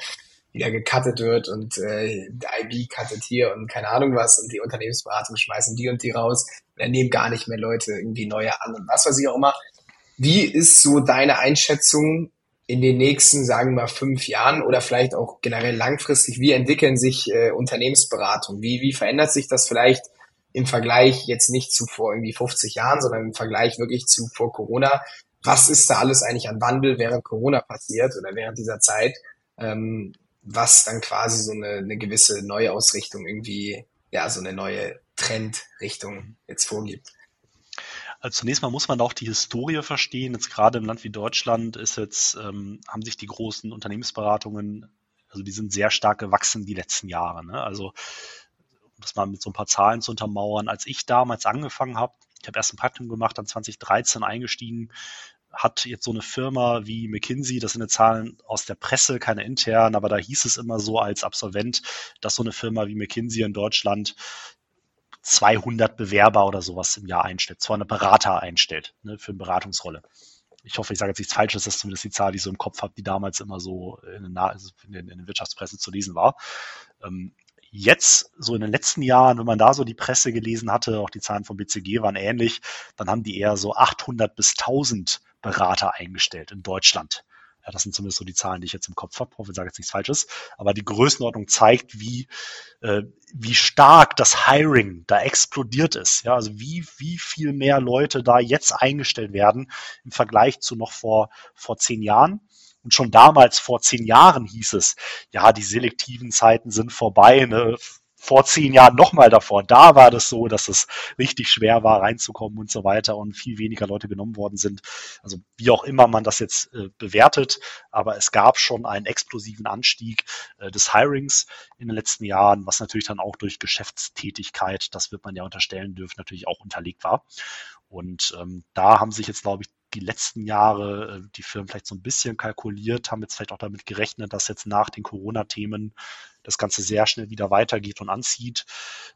wieder gecuttet wird und äh, IB cuttet hier und keine Ahnung was und die Unternehmensberatung schmeißen die und die raus und nehmen gar nicht mehr Leute irgendwie neue an und was weiß ich auch immer. Wie ist so deine Einschätzung in den nächsten, sagen wir mal, fünf Jahren oder vielleicht auch generell langfristig, wie entwickeln sich äh, Unternehmensberatung? Wie, wie verändert sich das vielleicht im Vergleich jetzt nicht zu vor irgendwie 50 Jahren, sondern im Vergleich wirklich zu vor Corona? Was ist da alles eigentlich an Wandel während Corona passiert oder während dieser Zeit, ähm, was dann quasi so eine, eine gewisse Neuausrichtung irgendwie, ja, so eine neue Trendrichtung jetzt vorgibt? Also zunächst mal muss man auch die Historie verstehen. Jetzt gerade im Land wie Deutschland ist jetzt, ähm, haben sich die großen Unternehmensberatungen, also die sind sehr stark gewachsen die letzten Jahre. Ne? Also um das mal mit so ein paar Zahlen zu untermauern, als ich damals angefangen habe, ich habe erst ein Praktikum gemacht, dann 2013 eingestiegen, hat jetzt so eine Firma wie McKinsey, das sind eine Zahlen aus der Presse, keine internen, aber da hieß es immer so als Absolvent, dass so eine Firma wie McKinsey in Deutschland 200 Bewerber oder sowas im Jahr einstellt, 200 Berater einstellt ne, für eine Beratungsrolle. Ich hoffe, ich sage jetzt nichts Falsches, das ist zumindest die Zahl, die ich so im Kopf habe, die damals immer so in der, also in der, Wirtschaftspresse zu lesen war. Ähm, jetzt, so in den letzten Jahren, wenn man da so die Presse gelesen hatte, auch die Zahlen vom BCG waren ähnlich, dann haben die eher so 800 bis 1000 Berater eingestellt in Deutschland. Ja, das sind zumindest so die Zahlen, die ich jetzt im Kopf habe. Hoffe, ich sage jetzt nichts Falsches. Aber die Größenordnung zeigt, wie, äh, wie stark das Hiring da explodiert ist. Ja, also wie, wie viel mehr Leute da jetzt eingestellt werden im Vergleich zu noch vor, vor zehn Jahren. Und schon damals, vor zehn Jahren, hieß es, ja, die selektiven Zeiten sind vorbei. Ne? Vor zehn Jahren nochmal davor. Da war das so, dass es richtig schwer war, reinzukommen und so weiter und viel weniger Leute genommen worden sind. Also wie auch immer man das jetzt äh, bewertet, aber es gab schon einen explosiven Anstieg äh, des Hirings in den letzten Jahren, was natürlich dann auch durch Geschäftstätigkeit, das wird man ja unterstellen dürfen, natürlich auch unterlegt war. Und ähm, da haben sich jetzt, glaube ich, die letzten Jahre äh, die Firmen vielleicht so ein bisschen kalkuliert, haben jetzt vielleicht auch damit gerechnet, dass jetzt nach den Corona-Themen das Ganze sehr schnell wieder weitergeht und anzieht.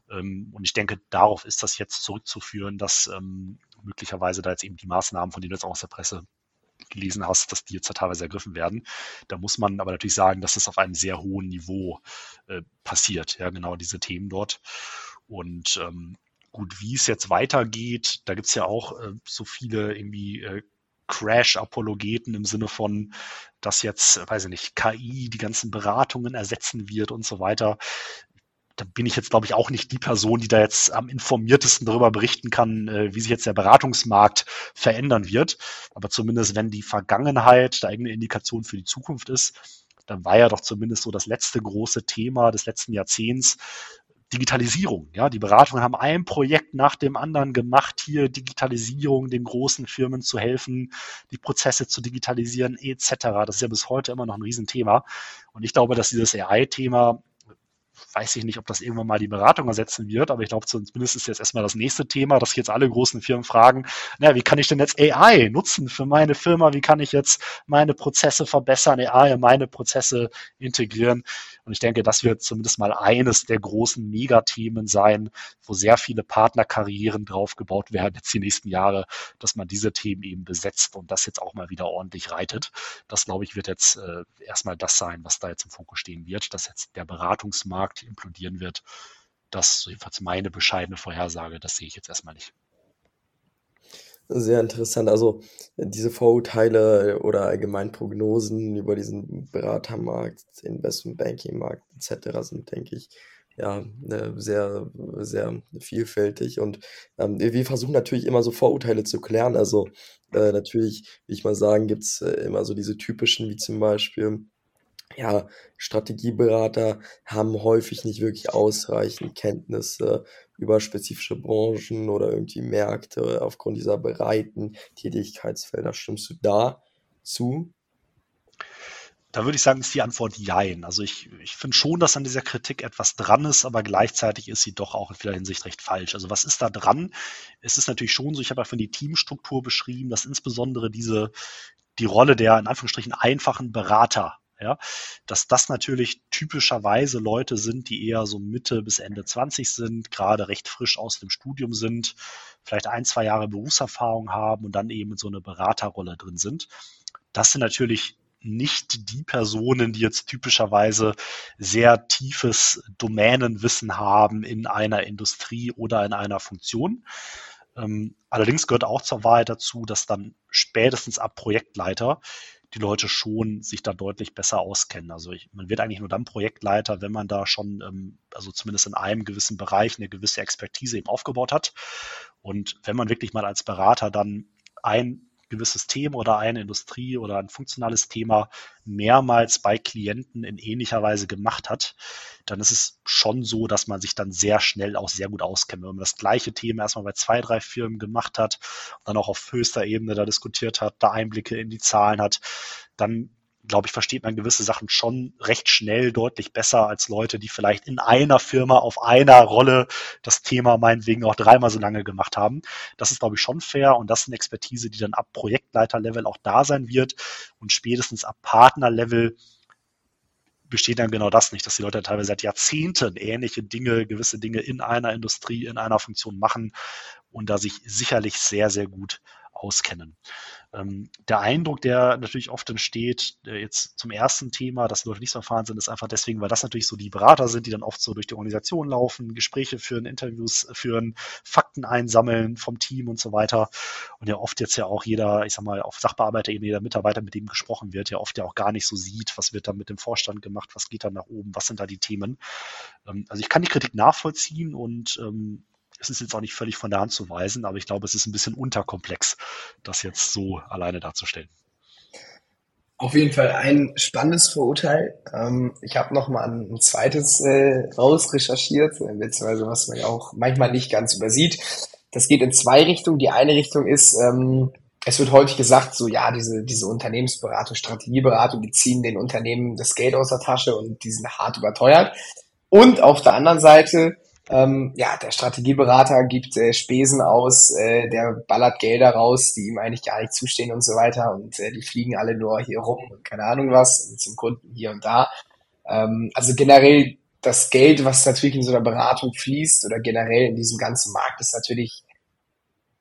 Ähm, und ich denke, darauf ist das jetzt zurückzuführen, dass ähm, möglicherweise da jetzt eben die Maßnahmen, von denen du jetzt auch aus der Presse gelesen hast, dass die jetzt teilweise ergriffen werden. Da muss man aber natürlich sagen, dass das auf einem sehr hohen Niveau äh, passiert, ja, genau diese Themen dort. Und ähm, gut, wie es jetzt weitergeht, da gibt's ja auch äh, so viele irgendwie äh, Crash-Apologeten im Sinne von, dass jetzt, weiß ich nicht, KI die ganzen Beratungen ersetzen wird und so weiter da bin ich jetzt, glaube ich, auch nicht die Person, die da jetzt am informiertesten darüber berichten kann, äh, wie sich jetzt der Beratungsmarkt verändern wird. Aber zumindest, wenn die Vergangenheit da irgendeine Indikation für die Zukunft ist, dann war ja doch zumindest so das letzte große Thema des letzten Jahrzehnts Digitalisierung. Ja, die Beratungen haben ein Projekt nach dem anderen gemacht, hier Digitalisierung, den großen Firmen zu helfen, die Prozesse zu digitalisieren, etc. Das ist ja bis heute immer noch ein Riesenthema. Und ich glaube, dass dieses AI-Thema weiß ich nicht, ob das irgendwann mal die Beratung ersetzen wird, aber ich glaube, zumindest ist jetzt erstmal das nächste Thema, dass jetzt alle großen Firmen fragen, naja, wie kann ich denn jetzt AI nutzen für meine Firma? Wie kann ich jetzt meine Prozesse verbessern, AI in meine Prozesse integrieren? Und ich denke, das wird zumindest mal eines der großen Megathemen sein, wo sehr viele Partnerkarrieren draufgebaut werden jetzt die nächsten Jahre, dass man diese Themen eben besetzt und das jetzt auch mal wieder ordentlich reitet. Das, glaube ich, wird jetzt äh, erstmal das sein, was da jetzt im Fokus stehen wird, dass jetzt der Beratungsmarkt implodieren wird. Das ist jedenfalls meine bescheidene Vorhersage, das sehe ich jetzt erstmal nicht. Sehr interessant. Also diese Vorurteile oder allgemein Prognosen über diesen Beratermarkt, Investmentbanking-Markt etc. sind, denke ich, ja, ne, sehr, sehr vielfältig. Und ähm, wir versuchen natürlich immer so Vorurteile zu klären. Also äh, natürlich, wie ich mal sagen, gibt es äh, immer so diese typischen, wie zum Beispiel ja, Strategieberater haben häufig nicht wirklich ausreichend Kenntnisse über spezifische Branchen oder irgendwie Märkte aufgrund dieser breiten Tätigkeitsfelder. Stimmst du da zu? Da würde ich sagen, ist die Antwort Jein. Also ich, ich finde schon, dass an dieser Kritik etwas dran ist, aber gleichzeitig ist sie doch auch in vieler Hinsicht recht falsch. Also was ist da dran? Es ist natürlich schon so, ich habe ja von die Teamstruktur beschrieben, dass insbesondere diese, die Rolle der in Anführungsstrichen einfachen Berater ja, dass das natürlich typischerweise Leute sind, die eher so Mitte bis Ende 20 sind, gerade recht frisch aus dem Studium sind, vielleicht ein, zwei Jahre Berufserfahrung haben und dann eben in so eine Beraterrolle drin sind. Das sind natürlich nicht die Personen, die jetzt typischerweise sehr tiefes Domänenwissen haben in einer Industrie oder in einer Funktion. Ähm, allerdings gehört auch zur Wahrheit dazu, dass dann spätestens ab Projektleiter die Leute schon sich da deutlich besser auskennen. Also ich, man wird eigentlich nur dann Projektleiter, wenn man da schon, ähm, also zumindest in einem gewissen Bereich eine gewisse Expertise eben aufgebaut hat. Und wenn man wirklich mal als Berater dann ein gewisses Thema oder eine Industrie oder ein funktionales Thema mehrmals bei Klienten in ähnlicher Weise gemacht hat, dann ist es schon so, dass man sich dann sehr schnell auch sehr gut auskennt. Wenn man das gleiche Thema erstmal bei zwei, drei Firmen gemacht hat dann auch auf höchster Ebene da diskutiert hat, da Einblicke in die Zahlen hat, dann glaube ich, versteht man gewisse Sachen schon recht schnell deutlich besser als Leute, die vielleicht in einer Firma auf einer Rolle das Thema meinetwegen auch dreimal so lange gemacht haben. Das ist, glaube ich, schon fair und das ist eine Expertise, die dann ab Projektleiterlevel auch da sein wird und spätestens ab Partnerlevel besteht dann genau das nicht, dass die Leute teilweise seit Jahrzehnten ähnliche Dinge, gewisse Dinge in einer Industrie, in einer Funktion machen und da sich sicherlich sehr, sehr gut auskennen. Ähm, der Eindruck, der natürlich oft entsteht, äh, jetzt zum ersten Thema, dass Leute nicht so erfahren sind, ist einfach deswegen, weil das natürlich so die Berater sind, die dann oft so durch die Organisation laufen, Gespräche führen, Interviews führen, Fakten einsammeln vom Team und so weiter. Und ja oft jetzt ja auch jeder, ich sag mal, auf Sachbearbeiterebene, jeder Mitarbeiter, mit dem gesprochen wird, ja oft ja auch gar nicht so sieht, was wird dann mit dem Vorstand gemacht, was geht dann nach oben, was sind da die Themen. Ähm, also ich kann die Kritik nachvollziehen und ähm, es ist jetzt auch nicht völlig von der Hand zu weisen, aber ich glaube, es ist ein bisschen unterkomplex, das jetzt so alleine darzustellen. Auf jeden Fall ein spannendes Vorurteil. Ähm, ich habe noch mal ein zweites äh, rausrecherchiert, äh, beziehungsweise was man ja auch manchmal nicht ganz übersieht. Das geht in zwei Richtungen. Die eine Richtung ist, ähm, es wird häufig gesagt, so ja, diese, diese Unternehmensberatung, Strategieberatung, die ziehen den Unternehmen das Geld aus der Tasche und die sind hart überteuert. Und auf der anderen Seite ähm, ja, der Strategieberater gibt äh, Spesen aus, äh, der ballert Gelder raus, die ihm eigentlich gar nicht zustehen und so weiter. Und äh, die fliegen alle nur hier rum und keine Ahnung was, zum Kunden hier und da. Ähm, also generell das Geld, was natürlich in so einer Beratung fließt oder generell in diesem ganzen Markt, ist natürlich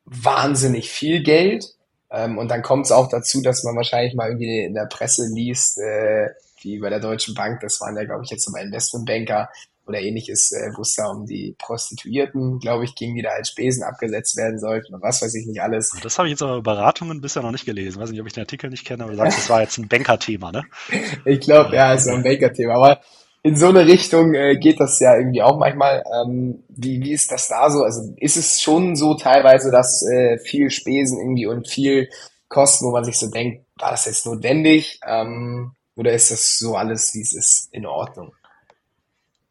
wahnsinnig viel Geld. Ähm, und dann kommt es auch dazu, dass man wahrscheinlich mal irgendwie in der Presse liest, äh, wie bei der Deutschen Bank, das waren ja, glaube ich, jetzt so Investmentbanker oder ähnliches, äh, wo es da um die Prostituierten, glaube ich, ging, die da als Spesen abgesetzt werden sollten und was weiß ich nicht alles. Das habe ich jetzt aber Beratungen bisher noch nicht gelesen. Weiß nicht, ob ich den Artikel nicht kenne, aber du sagst, das war jetzt ein Banker-Thema, ne? [LAUGHS] ich glaube, ja, es war ein Banker-Thema. Aber in so eine Richtung äh, geht das ja irgendwie auch manchmal. Ähm, wie, wie ist das da so? Also ist es schon so teilweise, dass äh, viel Spesen irgendwie und viel Kosten, wo man sich so denkt, war das jetzt notwendig? Ähm, oder ist das so alles, wie es ist, in Ordnung?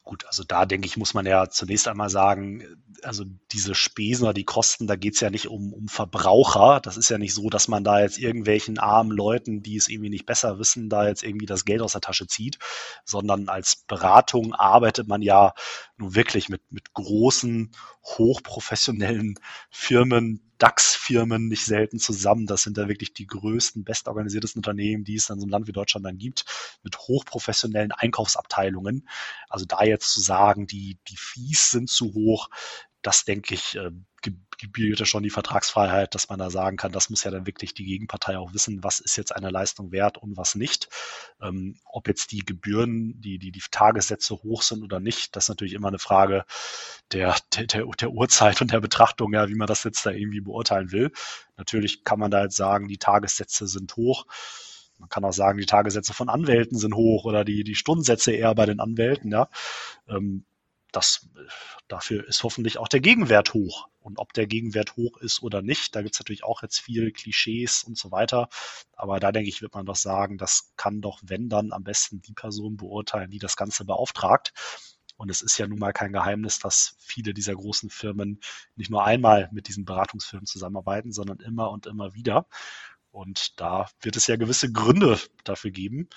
Gut, also da denke ich, muss man ja zunächst einmal sagen, also diese Spesen oder die Kosten, da geht es ja nicht um, um Verbraucher. Das ist ja nicht so, dass man da jetzt irgendwelchen armen Leuten, die es irgendwie nicht besser wissen, da jetzt irgendwie das Geld aus der Tasche zieht, sondern als Beratung arbeitet man ja nun wirklich mit, mit großen, hochprofessionellen Firmen, DAX-Firmen nicht selten zusammen. Das sind da wirklich die größten, bestorganisiertesten Unternehmen, die es in so einem Land wie Deutschland dann gibt, mit hochprofessionellen Einkaufsabteilungen. Also da jetzt zu sagen, die, die Fees sind zu hoch, das denke ich, äh, ja schon die Vertragsfreiheit, dass man da sagen kann, das muss ja dann wirklich die Gegenpartei auch wissen, was ist jetzt eine Leistung wert und was nicht. Ähm, ob jetzt die Gebühren, die, die, die Tagessätze hoch sind oder nicht, das ist natürlich immer eine Frage der, der, der, der Uhrzeit und der Betrachtung, ja, wie man das jetzt da irgendwie beurteilen will. Natürlich kann man da jetzt sagen, die Tagessätze sind hoch. Man kann auch sagen, die Tagessätze von Anwälten sind hoch oder die, die Stundensätze eher bei den Anwälten, ja. Ähm, das, dafür ist hoffentlich auch der Gegenwert hoch. Und ob der Gegenwert hoch ist oder nicht, da gibt es natürlich auch jetzt viele Klischees und so weiter. Aber da denke ich, wird man doch sagen, das kann doch, wenn dann, am besten die Person beurteilen, die das Ganze beauftragt. Und es ist ja nun mal kein Geheimnis, dass viele dieser großen Firmen nicht nur einmal mit diesen Beratungsfirmen zusammenarbeiten, sondern immer und immer wieder. Und da wird es ja gewisse Gründe dafür geben.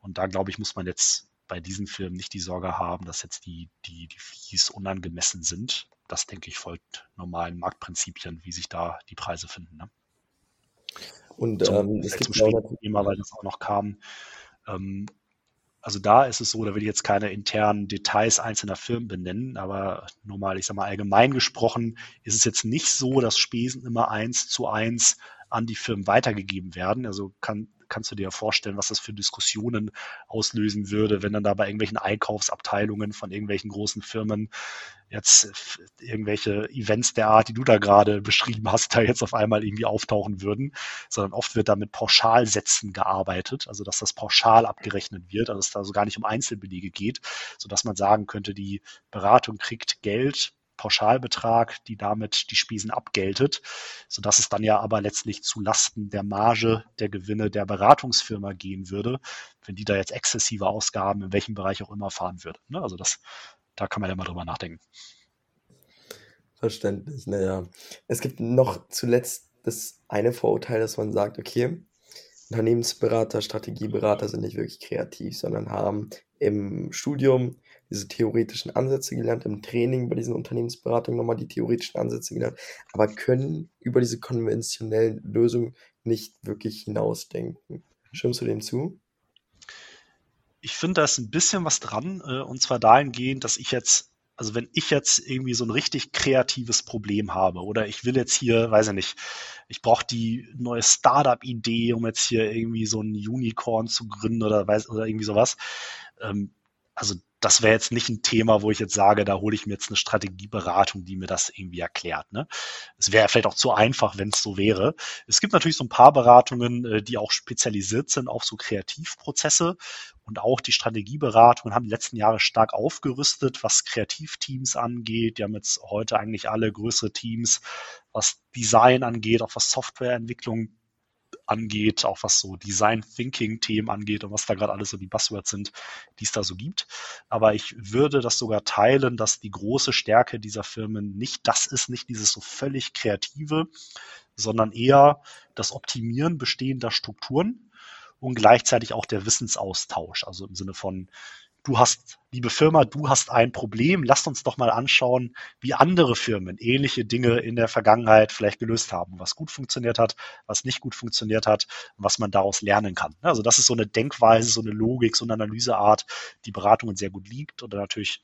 Und da glaube ich, muss man jetzt bei diesen Filmen nicht die Sorge haben, dass jetzt die, die, die Fees unangemessen sind. Das, denke ich, folgt normalen Marktprinzipien, wie sich da die Preise finden. Ne? Und zum, ähm, es gibt zum Thema, weil das auch noch kam. Ähm, also da ist es so, da will ich jetzt keine internen Details einzelner Firmen benennen, aber nur mal, ich sag mal, allgemein gesprochen, ist es jetzt nicht so, dass Spesen immer eins zu eins an die Firmen weitergegeben werden. Also kann, kannst du dir vorstellen, was das für Diskussionen auslösen würde, wenn dann da bei irgendwelchen Einkaufsabteilungen von irgendwelchen großen Firmen jetzt irgendwelche Events der Art, die du da gerade beschrieben hast, da jetzt auf einmal irgendwie auftauchen würden, sondern oft wird da mit Pauschalsätzen gearbeitet, also dass das pauschal abgerechnet wird, also dass es da so gar nicht um Einzelbelege geht, sodass man sagen könnte, die Beratung kriegt Geld Pauschalbetrag, die damit die Spesen abgeltet, sodass es dann ja aber letztlich zu Lasten der Marge der Gewinne der Beratungsfirma gehen würde, wenn die da jetzt exzessive Ausgaben in welchem Bereich auch immer fahren würde. Ne? Also das, da kann man ja mal drüber nachdenken. Verständlich, naja. Es gibt noch zuletzt das eine Vorurteil, dass man sagt, okay, Unternehmensberater, Strategieberater sind nicht wirklich kreativ, sondern haben im Studium diese theoretischen Ansätze gelernt, im Training bei diesen Unternehmensberatungen nochmal die theoretischen Ansätze gelernt, aber können über diese konventionellen Lösungen nicht wirklich hinausdenken. Stimmst du dem zu? Ich finde, da ist ein bisschen was dran, äh, und zwar dahingehend, dass ich jetzt also wenn ich jetzt irgendwie so ein richtig kreatives Problem habe oder ich will jetzt hier, weiß ich nicht, ich brauche die neue Startup-Idee, um jetzt hier irgendwie so ein Unicorn zu gründen oder weiß oder irgendwie sowas. Ähm, also das wäre jetzt nicht ein Thema, wo ich jetzt sage, da hole ich mir jetzt eine Strategieberatung, die mir das irgendwie erklärt. Ne? Es wäre vielleicht auch zu einfach, wenn es so wäre. Es gibt natürlich so ein paar Beratungen, äh, die auch spezialisiert sind auf so Kreativprozesse und auch die Strategieberatungen haben die letzten Jahre stark aufgerüstet, was Kreativteams angeht. Die haben jetzt heute eigentlich alle größere Teams, was Design angeht, auch was Softwareentwicklung angeht, auch was so Design Thinking Themen angeht und was da gerade alles so die Buzzwords sind, die es da so gibt. Aber ich würde das sogar teilen, dass die große Stärke dieser Firmen nicht das ist, nicht dieses so völlig kreative, sondern eher das Optimieren bestehender Strukturen und gleichzeitig auch der Wissensaustausch, also im Sinne von du hast, liebe Firma, du hast ein Problem, lasst uns doch mal anschauen, wie andere Firmen ähnliche Dinge in der Vergangenheit vielleicht gelöst haben, was gut funktioniert hat, was nicht gut funktioniert hat, was man daraus lernen kann. Also das ist so eine Denkweise, so eine Logik, so eine Analyseart, die Beratungen sehr gut liegt oder natürlich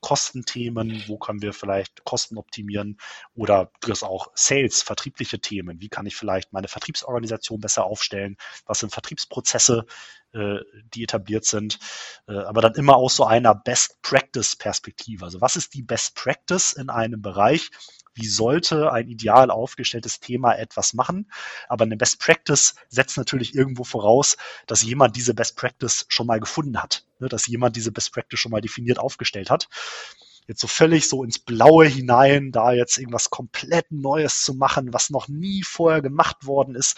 Kostenthemen, wo können wir vielleicht Kosten optimieren oder das auch Sales, vertriebliche Themen. Wie kann ich vielleicht meine Vertriebsorganisation besser aufstellen? Was sind Vertriebsprozesse, äh, die etabliert sind? Äh, aber dann immer aus so einer Best Practice Perspektive. Also was ist die Best Practice in einem Bereich? Wie sollte ein ideal aufgestelltes Thema etwas machen. Aber eine Best Practice setzt natürlich irgendwo voraus, dass jemand diese Best Practice schon mal gefunden hat, ne, dass jemand diese Best Practice schon mal definiert aufgestellt hat. Jetzt so völlig so ins Blaue hinein, da jetzt irgendwas komplett Neues zu machen, was noch nie vorher gemacht worden ist.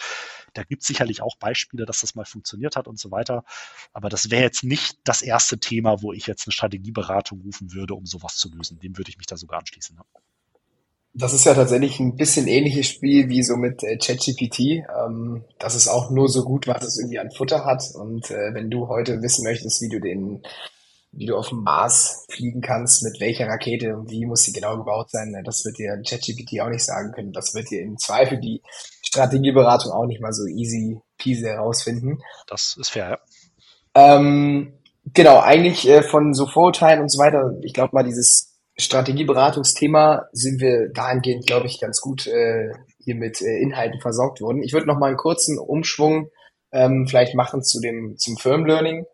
Da gibt es sicherlich auch Beispiele, dass das mal funktioniert hat und so weiter. Aber das wäre jetzt nicht das erste Thema, wo ich jetzt eine Strategieberatung rufen würde, um sowas zu lösen. Dem würde ich mich da sogar anschließen. Ne? Das ist ja tatsächlich ein bisschen ähnliches Spiel wie so mit äh, ChatGPT. Ähm, das ist auch nur so gut, was es irgendwie an Futter hat. Und äh, wenn du heute wissen möchtest, wie du den, wie du auf dem Mars fliegen kannst, mit welcher Rakete und wie muss sie genau gebaut sein, äh, das wird dir ChatGPT auch nicht sagen können. Das wird dir im Zweifel die Strategieberatung auch nicht mal so easy peasy herausfinden. Das ist fair, ja. Ähm, genau, eigentlich äh, von so Vorurteilen und so weiter. Ich glaube mal, dieses Strategieberatungsthema sind wir dahingehend, glaube ich, ganz gut äh, hier mit äh, Inhalten versorgt worden. Ich würde noch mal einen kurzen Umschwung ähm, vielleicht machen zu dem zum Firm Learning.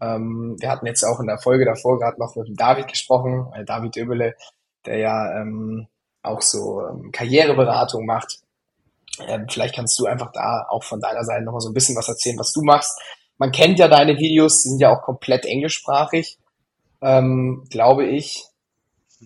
Ähm, wir hatten jetzt auch in der Folge davor gerade noch mit David gesprochen, äh, David Öbele, der ja ähm, auch so ähm, Karriereberatung macht. Ähm, vielleicht kannst du einfach da auch von deiner Seite noch mal so ein bisschen was erzählen, was du machst. Man kennt ja deine Videos, die sind ja auch komplett englischsprachig, ähm, glaube ich.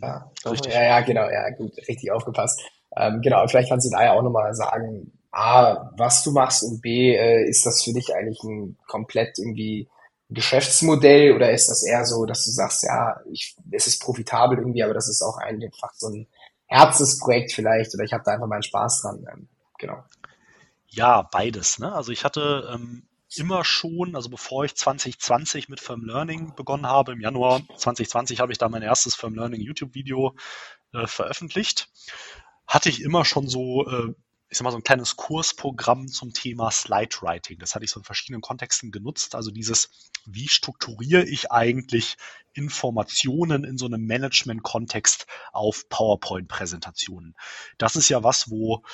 Ja, richtig. ja, ja, genau, ja, gut, richtig aufgepasst. Ähm, genau, vielleicht kannst du da ja auch nochmal sagen, A, was du machst und B, äh, ist das für dich eigentlich ein komplett irgendwie Geschäftsmodell oder ist das eher so, dass du sagst, ja, ich, es ist profitabel irgendwie, aber das ist auch einfach so ein Herzensprojekt vielleicht oder ich habe da einfach meinen Spaß dran. Ähm, genau. Ja, beides. Ne? Also ich hatte ähm, immer schon, also bevor ich 2020 mit Firm Learning begonnen habe, im Januar 2020 habe ich da mein erstes Firm Learning YouTube-Video äh, veröffentlicht, hatte ich immer schon so äh, ich sag mal, so ein kleines Kursprogramm zum Thema Slide Writing. Das hatte ich so in verschiedenen Kontexten genutzt. Also dieses, wie strukturiere ich eigentlich Informationen in so einem Management-Kontext auf PowerPoint-Präsentationen? Das ist ja was, wo,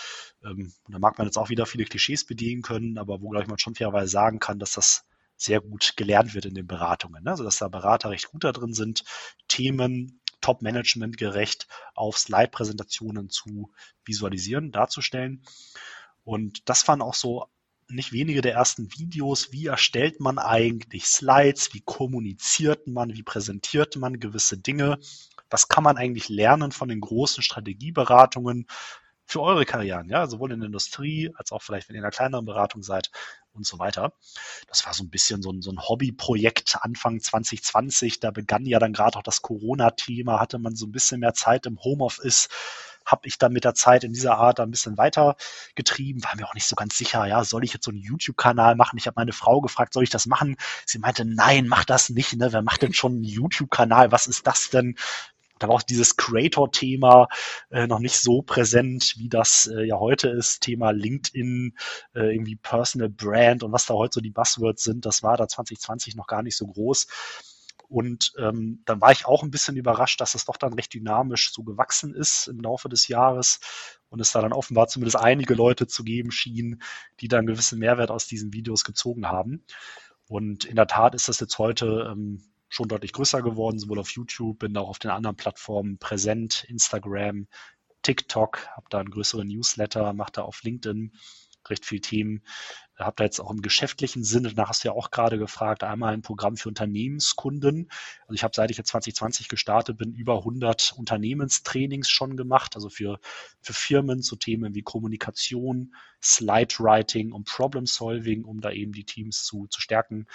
ähm, da mag man jetzt auch wieder viele Klischees bedienen können, aber wo, glaube ich, man schon fairerweise sagen kann, dass das sehr gut gelernt wird in den Beratungen. Ne? Also dass da Berater recht gut da drin sind, Themen Top-Management gerecht auf Slide-Präsentationen zu visualisieren, darzustellen. Und das waren auch so nicht wenige der ersten Videos. Wie erstellt man eigentlich Slides? Wie kommuniziert man? Wie präsentiert man gewisse Dinge? Was kann man eigentlich lernen von den großen Strategieberatungen für eure Karrieren? Ja, sowohl in der Industrie als auch vielleicht, wenn ihr in einer kleineren Beratung seid und so weiter. Das war so ein bisschen so ein, so ein Hobbyprojekt Anfang 2020. Da begann ja dann gerade auch das Corona-Thema, hatte man so ein bisschen mehr Zeit im Homeoffice habe ich dann mit der Zeit in dieser Art ein bisschen weiter getrieben, war mir auch nicht so ganz sicher, ja, soll ich jetzt so einen YouTube-Kanal machen? Ich habe meine Frau gefragt, soll ich das machen? Sie meinte, nein, mach das nicht, ne? Wer macht denn schon einen YouTube-Kanal? Was ist das denn? Da war auch dieses Creator-Thema äh, noch nicht so präsent, wie das äh, ja heute ist. Thema LinkedIn, äh, irgendwie Personal Brand und was da heute so die Buzzwords sind, das war da 2020 noch gar nicht so groß. Und ähm, dann war ich auch ein bisschen überrascht, dass es doch dann recht dynamisch so gewachsen ist im Laufe des Jahres und es da dann offenbar zumindest einige Leute zu geben schien, die dann gewissen Mehrwert aus diesen Videos gezogen haben. Und in der Tat ist das jetzt heute ähm, schon deutlich größer geworden, sowohl auf YouTube, bin auch auf den anderen Plattformen präsent, Instagram, TikTok, habe da einen größeren Newsletter, mache da auf LinkedIn recht viel Themen. Habe da jetzt auch im geschäftlichen Sinne, danach hast du ja auch gerade gefragt, einmal ein Programm für Unternehmenskunden. Also ich habe, seit ich jetzt 2020 gestartet bin, über 100 Unternehmenstrainings schon gemacht, also für, für Firmen zu Themen wie Kommunikation, Slide Writing und Problem Solving, um da eben die Teams zu, zu stärken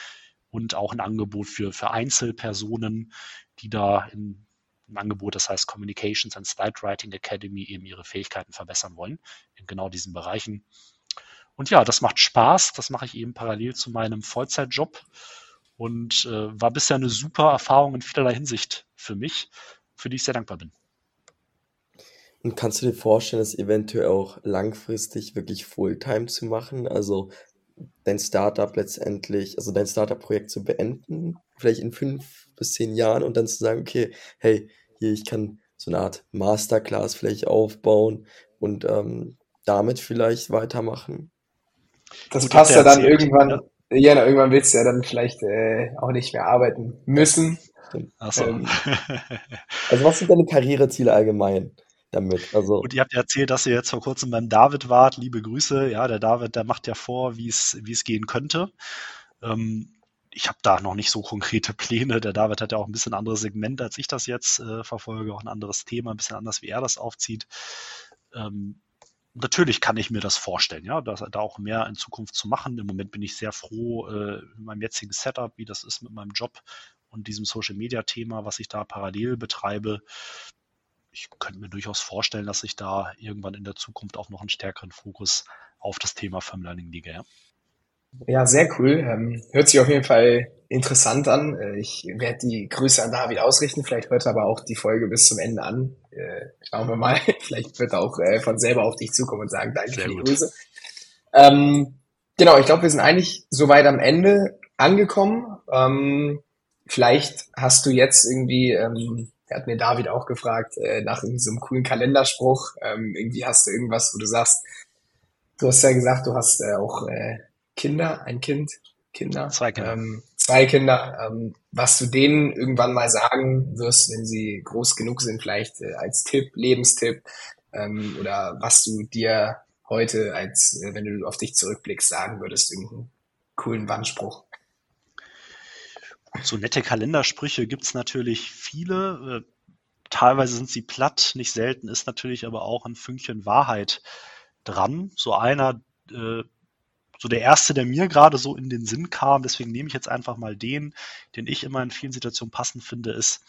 und auch ein Angebot für, für Einzelpersonen, die da in, im Angebot, das heißt Communications and Slide Writing Academy, eben ihre Fähigkeiten verbessern wollen in genau diesen Bereichen. Und ja, das macht Spaß. Das mache ich eben parallel zu meinem Vollzeitjob und äh, war bisher eine super Erfahrung in vielerlei Hinsicht für mich, für die ich sehr dankbar bin. Und kannst du dir vorstellen, das eventuell auch langfristig wirklich Fulltime zu machen? Also dein Startup letztendlich, also dein Startup-Projekt zu beenden vielleicht in fünf bis zehn Jahren und dann zu sagen, okay, hey, hier, ich kann so eine Art Masterclass vielleicht aufbauen und ähm, damit vielleicht weitermachen. Das Gut, passt ja dann irgendwann, ja. ja, irgendwann willst du ja dann vielleicht äh, auch nicht mehr arbeiten müssen. Ach so. Ähm, [LAUGHS] also was sind deine Karriereziele allgemein? Damit. Also und ihr habt ja erzählt, dass ihr jetzt vor kurzem beim David wart. Liebe Grüße. Ja, der David, der macht ja vor, wie es gehen könnte. Ähm, ich habe da noch nicht so konkrete Pläne. Der David hat ja auch ein bisschen anderes Segment, als ich das jetzt äh, verfolge, auch ein anderes Thema, ein bisschen anders, wie er das aufzieht. Ähm, natürlich kann ich mir das vorstellen, ja, da, da auch mehr in Zukunft zu machen. Im Moment bin ich sehr froh äh, in meinem jetzigen Setup, wie das ist mit meinem Job und diesem Social Media Thema, was ich da parallel betreibe. Ich könnte mir durchaus vorstellen, dass ich da irgendwann in der Zukunft auch noch einen stärkeren Fokus auf das Thema Firm Learning lege. Ja. Ja, sehr cool. Ähm, hört sich auf jeden Fall interessant an. Äh, ich werde die Grüße an David ausrichten. Vielleicht hört er aber auch die Folge bis zum Ende an. Äh, schauen wir mal. [LAUGHS] Vielleicht wird er auch äh, von selber auf dich zukommen und sagen, danke sehr für die gut. Grüße. Ähm, genau, ich glaube, wir sind eigentlich soweit am Ende angekommen. Ähm, vielleicht hast du jetzt irgendwie, ähm, hat mir David auch gefragt, äh, nach irgendwie so einem coolen Kalenderspruch. Ähm, irgendwie hast du irgendwas, wo du sagst, du hast ja gesagt, du hast äh, auch äh, Kinder, ein Kind, Kinder. Zwei Kinder. Ähm, zwei Kinder, ähm, was du denen irgendwann mal sagen wirst, wenn sie groß genug sind, vielleicht äh, als Tipp, Lebenstipp, ähm, oder was du dir heute als, äh, wenn du auf dich zurückblickst, sagen würdest, irgendeinen coolen Wandspruch. So nette Kalendersprüche gibt's natürlich viele. Äh, teilweise sind sie platt, nicht selten ist natürlich aber auch ein Fünkchen Wahrheit dran. So einer, äh, so der erste, der mir gerade so in den Sinn kam, deswegen nehme ich jetzt einfach mal den, den ich immer in vielen Situationen passend finde, ist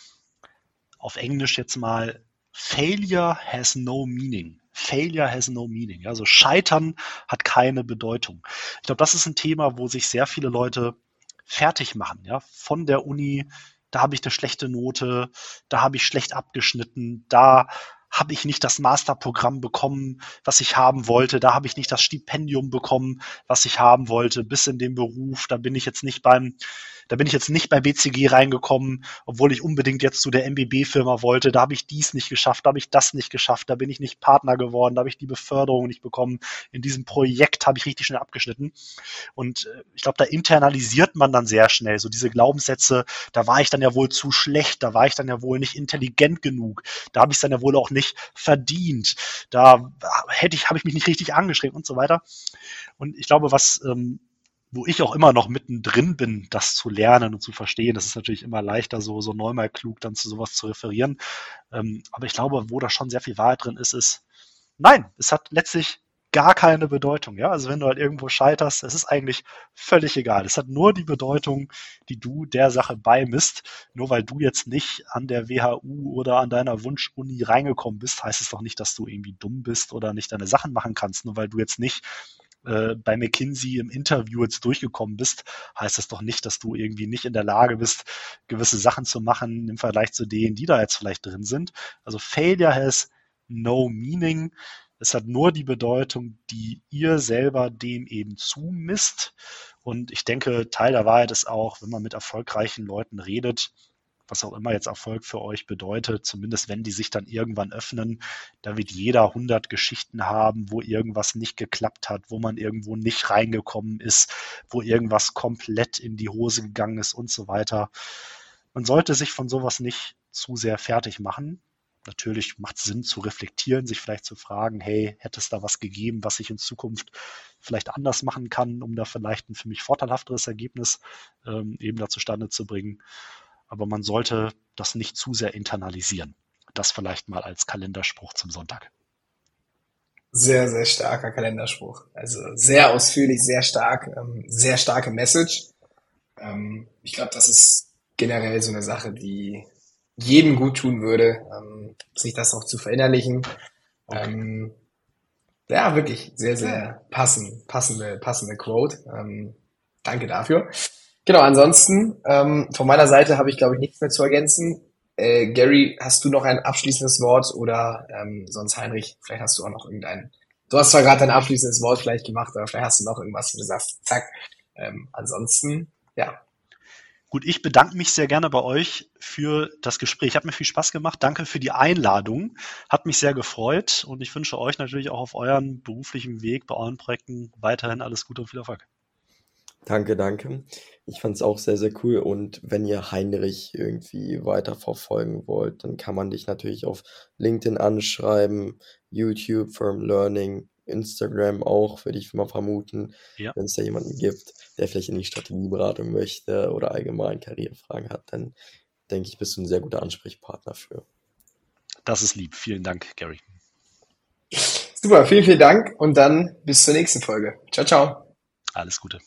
auf Englisch jetzt mal Failure has no meaning. Failure has no meaning. Also Scheitern hat keine Bedeutung. Ich glaube, das ist ein Thema, wo sich sehr viele Leute fertig machen, ja, von der Uni, da habe ich eine schlechte Note, da habe ich schlecht abgeschnitten, da habe ich nicht das Masterprogramm bekommen, was ich haben wollte, da habe ich nicht das Stipendium bekommen, was ich haben wollte, bis in den Beruf, da bin ich jetzt nicht beim da bin ich jetzt nicht bei BCG reingekommen, obwohl ich unbedingt jetzt zu der MBB-Firma wollte. Da habe ich dies nicht geschafft, da habe ich das nicht geschafft, da bin ich nicht Partner geworden, da habe ich die Beförderung nicht bekommen. In diesem Projekt habe ich richtig schnell abgeschnitten. Und äh, ich glaube, da internalisiert man dann sehr schnell so diese Glaubenssätze, da war ich dann ja wohl zu schlecht, da war ich dann ja wohl nicht intelligent genug, da habe ich es dann ja wohl auch nicht verdient, da hätte ich, habe ich mich nicht richtig angestrengt und so weiter. Und ich glaube, was ähm, wo ich auch immer noch mittendrin bin, das zu lernen und zu verstehen. Das ist natürlich immer leichter, so, so neunmal klug dann zu sowas zu referieren. Ähm, aber ich glaube, wo da schon sehr viel Wahrheit drin ist, ist, nein, es hat letztlich gar keine Bedeutung. Ja, also wenn du halt irgendwo scheiterst, es ist eigentlich völlig egal. Es hat nur die Bedeutung, die du der Sache beimisst. Nur weil du jetzt nicht an der WHU oder an deiner Wunschuni reingekommen bist, heißt es doch nicht, dass du irgendwie dumm bist oder nicht deine Sachen machen kannst. Nur weil du jetzt nicht äh, bei McKinsey im Interview jetzt durchgekommen bist, heißt das doch nicht, dass du irgendwie nicht in der Lage bist, gewisse Sachen zu machen im Vergleich zu denen, die da jetzt vielleicht drin sind. Also Failure has no meaning. Es hat nur die Bedeutung, die ihr selber dem eben zumisst. Und ich denke, Teil der Wahrheit ist auch, wenn man mit erfolgreichen Leuten redet, was auch immer jetzt Erfolg für euch bedeutet, zumindest wenn die sich dann irgendwann öffnen, da wird jeder 100 Geschichten haben, wo irgendwas nicht geklappt hat, wo man irgendwo nicht reingekommen ist, wo irgendwas komplett in die Hose gegangen ist und so weiter. Man sollte sich von sowas nicht zu sehr fertig machen. Natürlich macht es Sinn zu reflektieren, sich vielleicht zu fragen, hey, hätte es da was gegeben, was ich in Zukunft vielleicht anders machen kann, um da vielleicht ein für mich vorteilhafteres Ergebnis ähm, eben da zustande zu bringen aber man sollte das nicht zu sehr internalisieren. Das vielleicht mal als Kalenderspruch zum Sonntag. Sehr, sehr starker Kalenderspruch. Also sehr ausführlich, sehr stark, ähm, sehr starke Message. Ähm, ich glaube, das ist generell so eine Sache, die jedem gut tun würde, ähm, sich das auch zu verinnerlichen. Okay. Ja, wirklich sehr, sehr passend, passende, passende Quote. Danke dafür. Genau, ansonsten ähm, von meiner Seite habe ich, glaube ich, nichts mehr zu ergänzen. Äh, Gary, hast du noch ein abschließendes Wort oder ähm, sonst Heinrich, vielleicht hast du auch noch irgendein. Du hast zwar gerade dein abschließendes Wort vielleicht gemacht, aber vielleicht hast du noch irgendwas, wo du sagst, zack. Ähm, ansonsten, ja. Gut, ich bedanke mich sehr gerne bei euch für das Gespräch. Hat mir viel Spaß gemacht. Danke für die Einladung. Hat mich sehr gefreut und ich wünsche euch natürlich auch auf euren beruflichen Weg, bei euren Projekten weiterhin alles Gute und viel Erfolg. Danke, danke. Ich fand es auch sehr, sehr cool. Und wenn ihr Heinrich irgendwie weiter verfolgen wollt, dann kann man dich natürlich auf LinkedIn anschreiben, YouTube, Firm Learning, Instagram auch, würde ich mal vermuten, Ja. wenn es da jemanden gibt, der vielleicht in die Strategieberatung möchte oder allgemein Karrierefragen hat, dann denke ich, bist du ein sehr guter Ansprechpartner für. Das ist lieb. Vielen Dank, Gary. Super, vielen, vielen Dank und dann bis zur nächsten Folge. Ciao, ciao. Alles Gute.